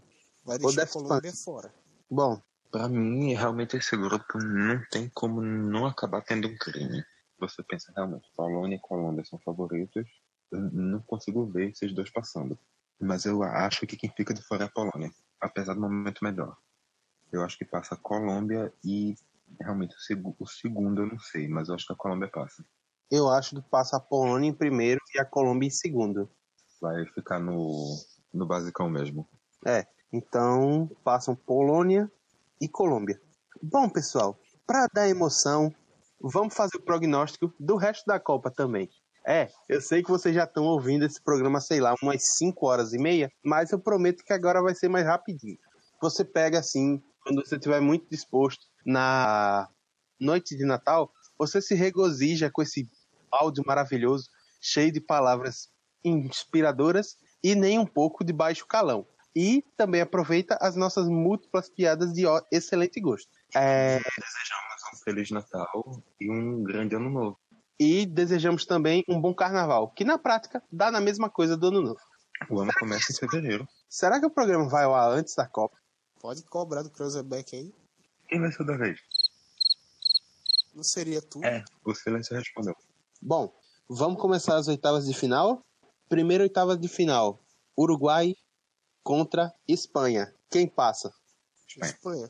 Vai deixar a Daft Colômbia fora. Bom, Pra mim, realmente, esse grupo não tem como não acabar tendo um crime. Você pensa, realmente, Polônia e Colômbia são favoritos. Eu não consigo ver esses dois passando. Mas eu acho que quem fica de fora é a Polônia. Apesar do momento melhor. Eu acho que passa a Colômbia e, realmente, o, segu- o segundo eu não sei. Mas eu acho que a Colômbia passa. eu acho que passa a Polônia em primeiro e a Colômbia em segundo. Vai ficar no, no basicão mesmo. É, então passam Polônia e Colômbia. Bom, pessoal, para dar emoção, vamos fazer o prognóstico do resto da Copa também. É, eu sei que vocês já estão ouvindo esse programa, sei lá, umas 5 horas e meia, mas eu prometo que agora vai ser mais rapidinho. Você pega assim, quando você estiver muito disposto na noite de Natal, você se regozija com esse áudio maravilhoso, cheio de palavras inspiradoras e nem um pouco de baixo calão. E também aproveita as nossas múltiplas piadas de excelente gosto. É, Desejamos um Feliz Natal e um grande Ano Novo. e desejamos também um bom carnaval, que na prática dá na mesma coisa do ano novo. O ano começa em fevereiro. Será que o programa vai ao ar antes da Copa? Pode cobrar do Cruzeback aí. Quem vai ser o da vez? Não seria tu? É, o silêncio respondeu. Bom, vamos começar as oitavas de final. Primeira oitava de final: Uruguai contra Espanha. Quem passa? Espanha.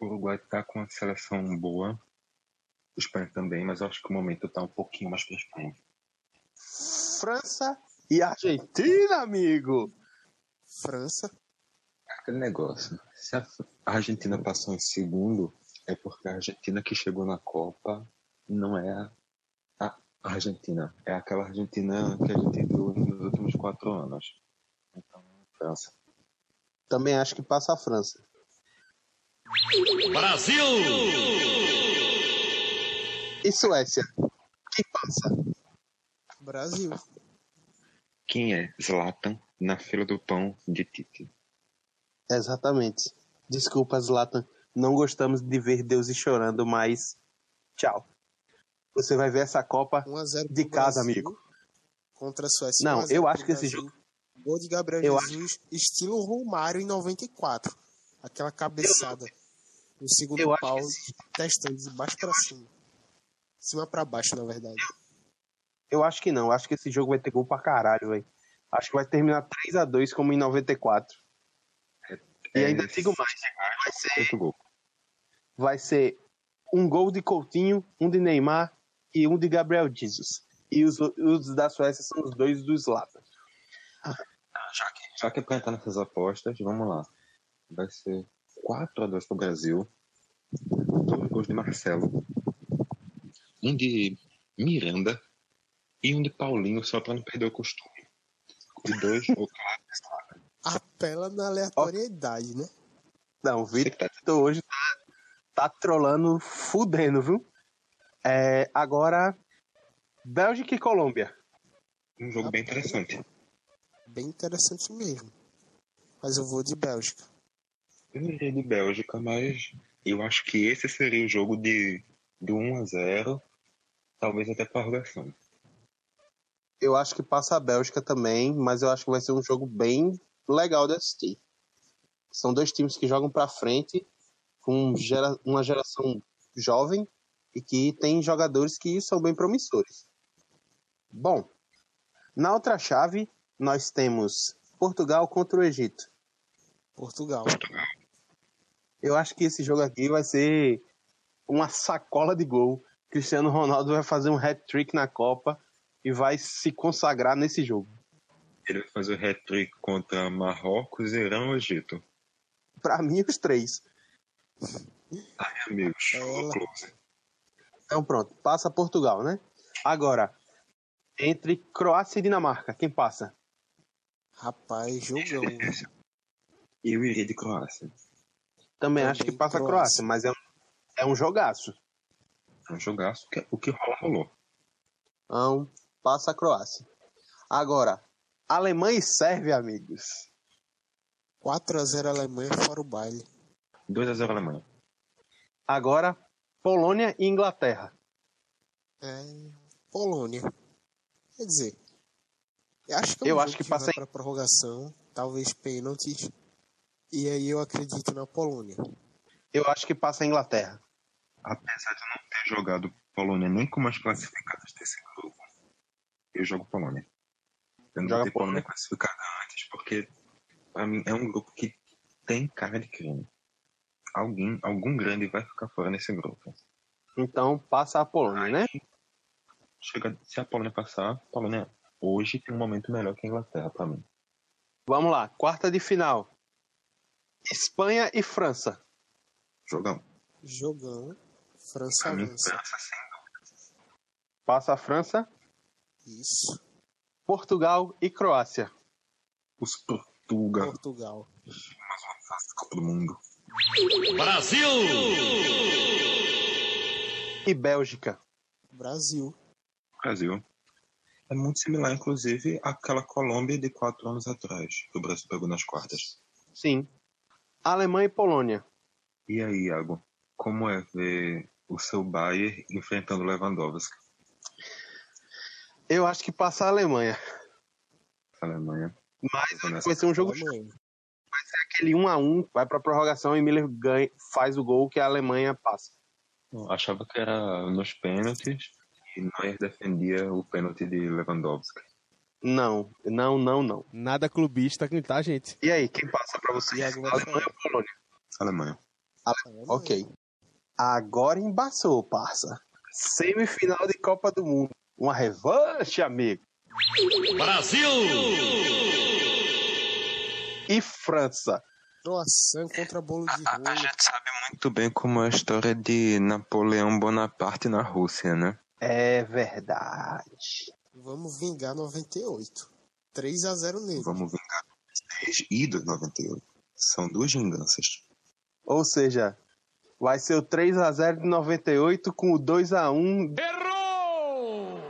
O Uruguai tá com uma seleção boa. O Espanha também, mas eu acho que o momento tá um pouquinho mais pra Espanha. França e Argentina, amigo. França. Aquele negócio. Se a a Argentina passou em segundo, é porque a Argentina que chegou na Copa não é a a Argentina. É aquela Argentina que a gente viu nos últimos quatro anos. Então, França. Também acho que passa a França. Brasil! E Suécia? Quem passa? Brasil. Quem é Zlatan na fila do pão de Tite? Exatamente. Desculpa, Zlatan. Não gostamos de ver Deus chorando, mas tchau. Você vai ver essa Copa 1 a 0 de casa, Brasil amigo. Contra a Suécia. Não, 1 a 0 eu acho que esse Brasil. jogo- Gol de Gabriel Eu Jesus, estilo Romário em 94. Aquela cabeçada. No segundo Eu pau, esse- testando de baixo pra cima. De cima pra baixo, na verdade. Eu acho que não. Acho que esse jogo vai ter gol pra caralho, velho. Acho que vai terminar 3 a 2 como em 94. E É, ainda digo mais. Vai ser, vai ser um gol de Coutinho, um de Neymar e um de Gabriel Jesus. E os, os da Suécia são os dois do Zlatan. Já que, já que é pra entrar nessas apostas, vamos lá. Vai ser 4 a 2 pro Brasil. Dois gols de Marcelo. Um de Miranda e um de Paulinho, só pra não perder o costume. De dois (laughs) ou Apela na aleatoriedade, né? Não, o Vitor hoje tá, tá trolando fudendo, viu? É, agora, Bélgica e Colômbia. Um jogo bem interessante. Bem interessante mesmo. Mas eu vou de Bélgica. Eu iria de Bélgica, mas eu acho que esse seria o jogo de, de 1 a 0 talvez até prorrogação. Eu acho que passa a Bélgica também, mas eu acho que vai ser um jogo bem legal de assistir. São dois times que jogam pra frente, com gera- uma geração jovem e que tem jogadores que são bem promissores. Bom, na outra chave, nós temos Portugal contra o Egito. Portugal. Eu acho que esse jogo aqui vai ser uma sacola de gol. Cristiano Ronaldo vai fazer um hat-trick na Copa e vai se consagrar nesse jogo. Ele vai fazer o hat-trick contra Marrocos, Irã e Egito. Pra mim, os três. Ai, amigos, close. Então pronto, passa Portugal, né? Agora, entre Croácia e Dinamarca, quem passa? Rapaz, jogão. (laughs) Eu iria de Croácia. Também, Também acho que passa a Croácia. Croácia, mas é um, é um jogaço. É um jogaço. que- O que rola, rolou. Então, passa a Croácia. Agora, Alemanha e Sérvia, amigos. 4x0 Alemanha fora o baile. 2 a 0 Alemanha. Agora, Polônia e Inglaterra. É, Polônia. Quer dizer, eu acho que é um Eu jogo acho que vai passa em- pra prorrogação, talvez pênaltis. E aí eu acredito na Polônia. Eu acho que passa a Inglaterra. Apesar de eu não ter jogado Polônia nem com as classificadas desse grupo, eu jogo Polônia. Eu não Joga Polônia classificada antes, porque pra mim é um grupo que tem cara de crime. Alguém, algum grande vai ficar fora nesse grupo. Então, passa a Polônia, né? Chega, se a Polônia passar, a Polônia hoje tem um momento melhor que a Inglaterra pra mim. Vamos lá, quarta de final. Espanha e França. Jogão. Jogão. França avança. França sem Passa a França, Isso. Portugal e Croácia. os Portugal, Portugal. mais uma Copa do Mundo. Brasil! E Bélgica. Brasil. Brasil. É muito similar, inclusive, àquela Colômbia de quatro anos atrás, que o Brasil pegou nas quartas. Sim. Alemanha e Polônia. E aí, Iago, como é ver o seu Bayern enfrentando Lewandowski, Eu acho que passa a Alemanha. a Alemanha? Mas vai ser um jogo Alemanha. aquele 1 a 1 vai pra prorrogação e Miller ganha, faz o gol que a Alemanha passa. Eu achava que era nos pênaltis e Neuer defendia o pênalti de Lewandowski. Não, não, não, não. Nada clubista aqui, tá, gente? E aí, quem passa pra você? Alemanha ou Polônia? Alemanha. Ok. Agora embaçou, parça. Semifinal de Copa do Mundo. Uma revanche, amigo. Brasil! E França. Croação contra bolo de rolo. A gente sabe muito bem como é a história de Napoleão Bonaparte na Rússia, né? É verdade. Vamos vingar 98. 3 a 0 nele. Vamos vingar 6 e do 98. São duas vinganças. Ou seja, vai ser o 3x0 de 98 com o 2x1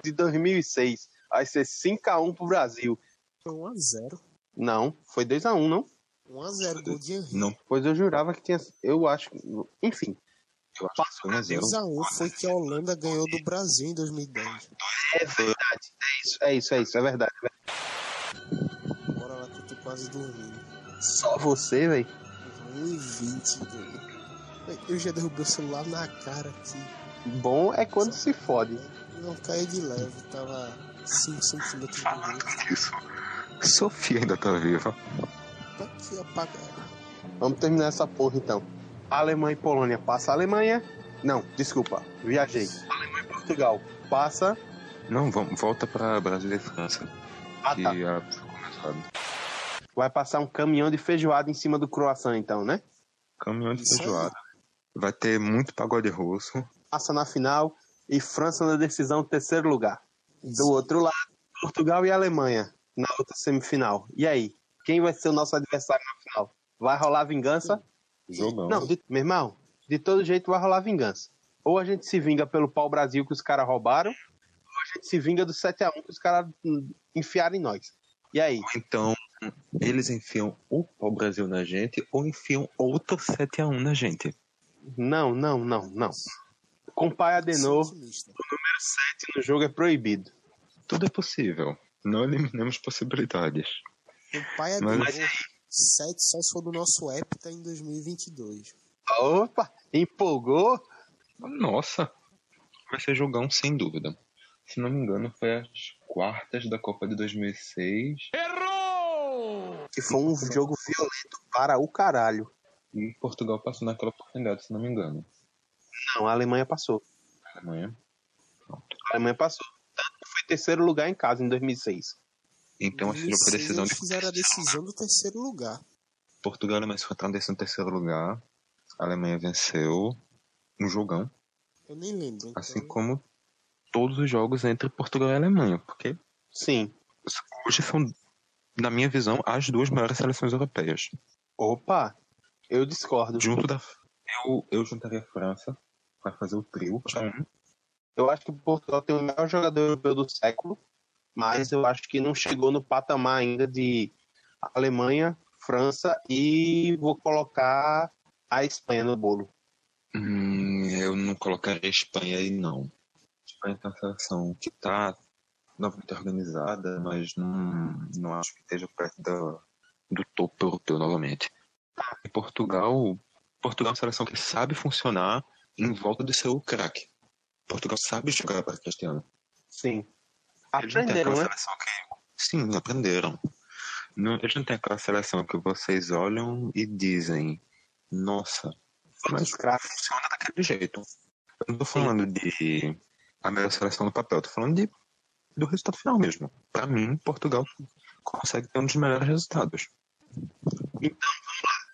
de 2006. Vai ser 5x1 pro Brasil. Foi 1 a 0. Não, foi 2x1, não? 1 a 0 gol de Henrique. Não. Pois eu jurava que tinha. Eu acho. Enfim. Eu acho que foi 1 a 0. 2 a 1 foi que a Holanda ganhou do Brasil em 2010. É verdade. É isso, é isso, é isso. É verdade. Bora lá que eu tô quase dormindo. Só você, velho. 2020, doido. Eu já derrubei o celular na cara aqui. Bom é quando se fode. Não caí de leve, tava 5 centímetros do rosto. Isso. Sofia ainda tá viva. Tá aqui apagado. Vamos terminar essa porra então. Alemanha e Polônia passa a Alemanha. Não, desculpa, viajei. Alemanha e Portugal passa. Não, vamos, volta pra Brasil e França. Ah, que tá. Vai passar um caminhão de feijoada em cima do croissant, então, né? Caminhão de feijoada. Vai ter muito pagode russo. Passa na final e França na decisão, terceiro lugar. Do outro lado, Portugal e Alemanha na outra semifinal. E aí? Quem vai ser o nosso adversário na final? Vai rolar vingança? Jogão. Não, de- meu irmão, de todo jeito vai rolar vingança. Ou a gente se vinga pelo pau-brasil que os caras roubaram, ou a gente se vinga do 7x1 que os caras enfiaram em nós. E aí? Então, eles enfiam ou o Brasil na gente, ou enfiam outro 7x1 na gente. Não, não, não, não. Com pai Adenor, o número 7 no jogo é proibido. Tudo é possível. Não eliminemos possibilidades. O pai é Mas- do 7 só se for do nosso Hepta em 2022. Opa, empolgou? Nossa, vai ser jogão sem dúvida. Se não me engano, foi as quartas da Copa de 2006 Que foi um jogo violento para o caralho. e Portugal passou naquela oportunidade, se não me engano. Não, a Alemanha passou. Alemanha. A Alemanha passou. Tanto que foi terceiro lugar em casa em 2006. Então, assim, foi 2006 decisão de eles fizeram a decisão do terceiro lugar. Portugal e Alemanha se encontraram em terceiro lugar. A Alemanha venceu um jogão, Eu nem lembro. Então, assim como todos os jogos entre Portugal e Alemanha, porque Sim. hoje são, na minha visão, as duas maiores seleções europeias. Opa, eu discordo. Junto da. Eu, eu juntaria a França para fazer o trio. Um, Eu acho que Portugal tem o melhor jogador europeu do século, mas eu acho que não chegou no patamar ainda de Alemanha, França e vou colocar a Espanha no bolo. Hum, eu não colocaria a Espanha aí, não. A Espanha tem uma seleção que está novamente organizada, mas não, não acho que esteja perto da, do topo europeu novamente. E Portugal, Portugal é uma seleção que sabe funcionar em volta de seu craque. Portugal sabe jogar para Cristiano. Sim. Aprenderam, né? seleção que... Sim, aprenderam. Não, eles não têm aquela seleção que vocês olham e dizem, nossa, mas funciona daquele jeito. Eu não tô falando de a melhor seleção no papel, tô falando de, do resultado final mesmo. Pra mim, Portugal consegue ter um dos melhores resultados.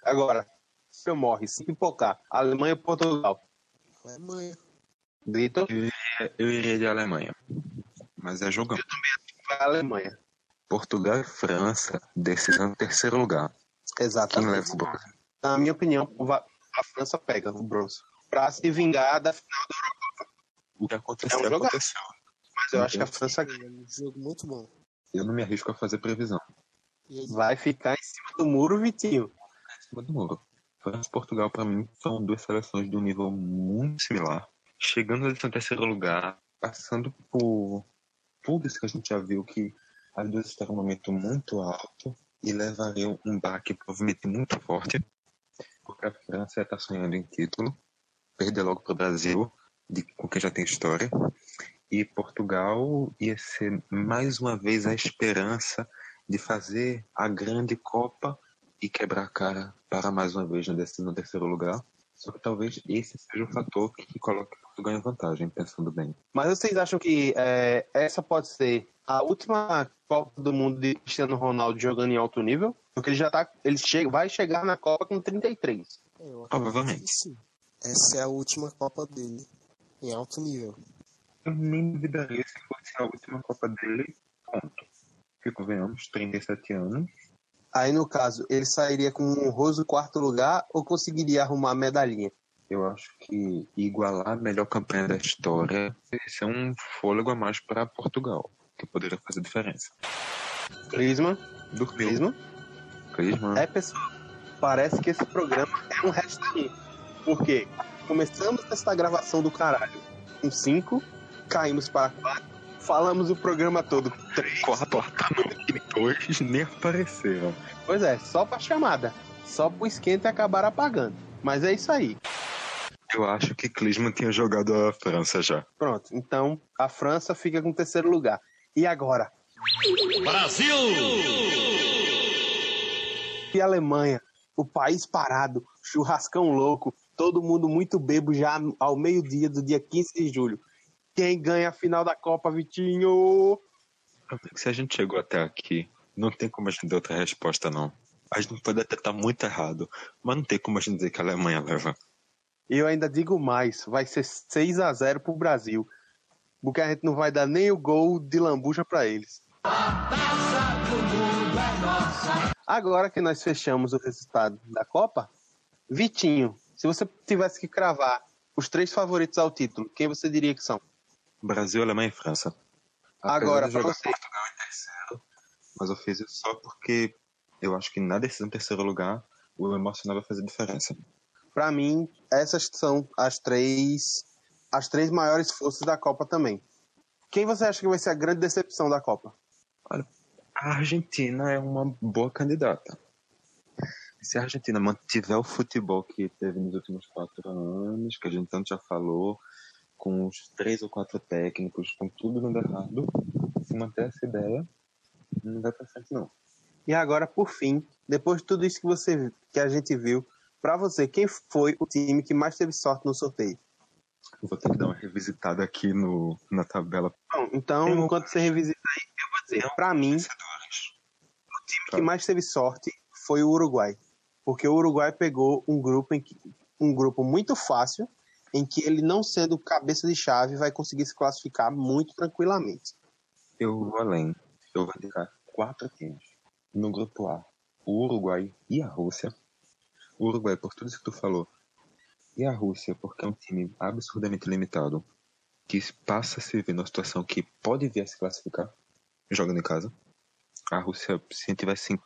Agora, se eu morre, se pipocar, Alemanha e Portugal. Alemanha. Vitor, Eu eu iria de Alemanha. Mas é jogão. vai a Alemanha. Portugal e França, decisão em terceiro lugar. Quem Exatamente. leva o bronze? Na minha opinião, a França pega o bronze. Pra se vingar da final da Eurocopa. O que aconteceu, É um jogaço. aconteceu. Mas eu acho que a França ganha. É um jogo muito bom. Eu não me arrisco a fazer previsão. Vai ficar em cima do muro, Vitinho. Em cima do muro. França e Portugal, pra mim, são duas seleções de um nível muito similar. Chegando ali em terceiro lugar, passando por tudo isso que a gente já viu, que as duas estão em um momento muito alto e levariam um baque provavelmente muito forte, porque a França está sonhando em título, perder logo para o Brasil, de, com quem já tem história. E Portugal ia ser mais uma vez a esperança de fazer a grande Copa e quebrar a cara para mais uma vez no terceiro lugar. Só que talvez esse seja o fator que coloque Portugal em vantagem, pensando bem. Mas vocês acham que é, essa pode ser a última Copa do Mundo de Cristiano Ronaldo jogando em alto nível? Porque ele já tá. Ele chega, vai chegar na Copa com 33. Eu Provavelmente. que. Essa é a última Copa dele, em alto nível. Eu nem duvidaria se fosse a última Copa dele, ponto. Porque convenhamos, 37 anos. Aí, no caso, ele sairia com um honroso quarto lugar ou conseguiria arrumar a medalhinha? Eu acho que igualar a melhor campanha da história, é um fôlego a mais para Portugal, que poderia fazer diferença. Clisma? Dormiu. Clisma? Clisma. É, pessoal. Parece que esse programa é um resto um. Por quê? Começamos essa gravação do caralho com 5, caímos para 4, falamos o programa todo com 3. Quatro e dois nem apareceram. Pois é, só pra chamada. Só pro esquenta e acabar apagando. Mas é isso aí. Eu acho que Klinsmann tinha jogado a França já. Pronto. Então a França fica com o terceiro lugar. E agora? Brasil! E a Alemanha? O país parado, churrascão louco, todo mundo muito bebo já ao meio-dia do dia 15 de julho. Quem ganha a final da Copa, Vitinho? Se a gente chegou até aqui, não tem como a gente dar outra resposta, não. A gente pode até estar muito errado, mas não tem como a gente dizer que a Alemanha leva. Eu ainda digo mais, vai ser 6 a 0 pro Brasil. Porque a gente não vai dar nem o gol de lambuja pra eles. Agora que nós fechamos o resultado da Copa, Vitinho, se você tivesse que cravar os três favoritos ao título, quem você diria que são? Brasil, Alemanha e França. Apesar Agora, de jogar você. Portugal em terceiro, mas eu fiz isso só porque eu acho que na decisão em terceiro lugar, o emocional vai fazer diferença. Pra mim, essas são as três as três maiores forças da Copa também. Quem você acha que vai ser a grande decepção da Copa? A Argentina é uma boa candidata. Se a Argentina mantiver o futebol que teve nos últimos quatro anos, que a gente tanto já falou, com os três ou quatro técnicos, com tudo dando errado, se manter essa ideia, não vai pra frente não. E agora, por fim, depois de tudo isso que você que a gente viu, pra você, quem foi o time que mais teve sorte no sorteio? Vou ter que dar uma revisitada aqui no, na tabela. Bom, então, enquanto você revisita aí, eu vou dizer, pra mim, o time que mais teve sorte foi o Uruguai. Porque o Uruguai pegou um grupo, que, um grupo muito fácil, em que ele, não sendo cabeça de chave, vai conseguir se classificar muito tranquilamente. Eu vou além. Eu vou indicar quatro times. No grupo A, o Uruguai e a Rússia. O Uruguai, por tudo isso que tu falou. E a Rússia, porque é um time absurdamente limitado. Que passa a se ver numa situação que pode vir a se classificar jogando em casa. A Rússia, se a gente tivesse,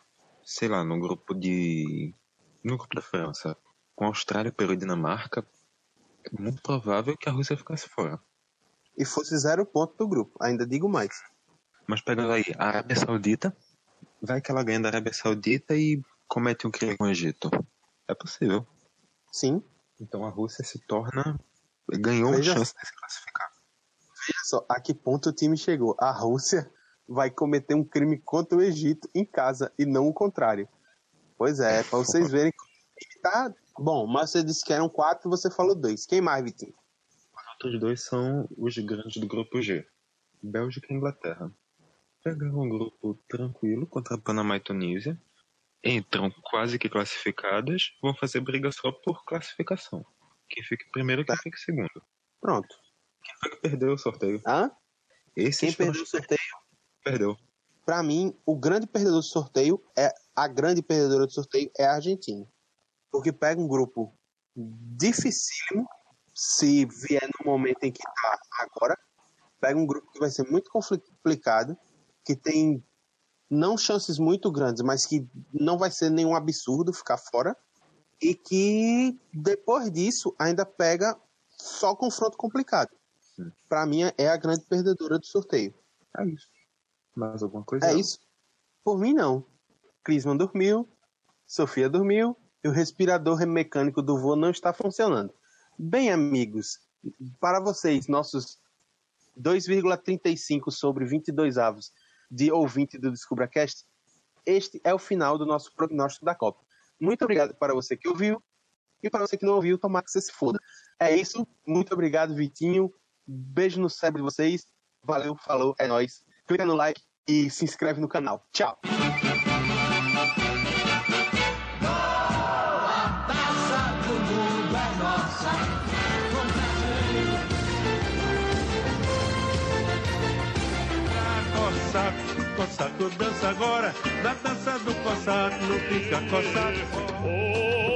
sei lá, no grupo de. No grupo da França, com Austrália, Peru e Dinamarca, é muito provável que a Rússia ficasse fora. E fosse zero ponto do grupo, ainda digo mais. Mas pegando aí a Arábia Saudita, vai que ela ganha da Arábia Saudita e comete um crime com o Egito. É possível. Sim. Então a Rússia se torna. ganhou Veja- uma chance de se classificar. Veja só, a que ponto o time chegou. A Rússia vai cometer um crime contra o Egito em casa e não o contrário. Pois é, pra vocês verem tá bom. Mas você disse que eram quatro e você falou dois. Quem mais, Vitinho? Os outros dois são os grandes do grupo G: Bélgica e Inglaterra. Pegaram um grupo tranquilo contra Panamá e Tunísia. Entram quase que classificadas, vão fazer briga só por classificação. Quem fica primeiro, quem fica em segundo. Pronto. Quem foi que perdeu o sorteio? Hã? Esses Quem perdeu o sorteio? Perdeu. Pra mim, o grande perdedor do sorteio é a grande perdedora do sorteio é a Argentina. Porque pega um grupo dificílimo, se vier no momento em que tá agora, pega um grupo que vai ser muito complicado, que tem não chances muito grandes, mas que não vai ser nenhum absurdo ficar fora, e que depois disso ainda pega só confronto complicado. Pra mim é a grande perdedora do sorteio. É isso. Mais alguma coisa? É isso. Por mim, não. Clisman dormiu, Sofia dormiu e o respirador mecânico do voo não está funcionando. Bem, amigos, para vocês, nossos 2,35 sobre 22 avos de ouvinte do DescubraCast, este é o final do nosso prognóstico da Copa. Muito obrigado para você que ouviu e para você que não ouviu, tomar que você se foda. É isso. Muito obrigado, Vitinho. Beijo no cérebro de vocês. Valeu, falou, é nóis. Clica no like e se inscreve no canal. Tchau. Cossaco, Cossaco dança agora, na dança do Cossaco não fica coçado. Oh,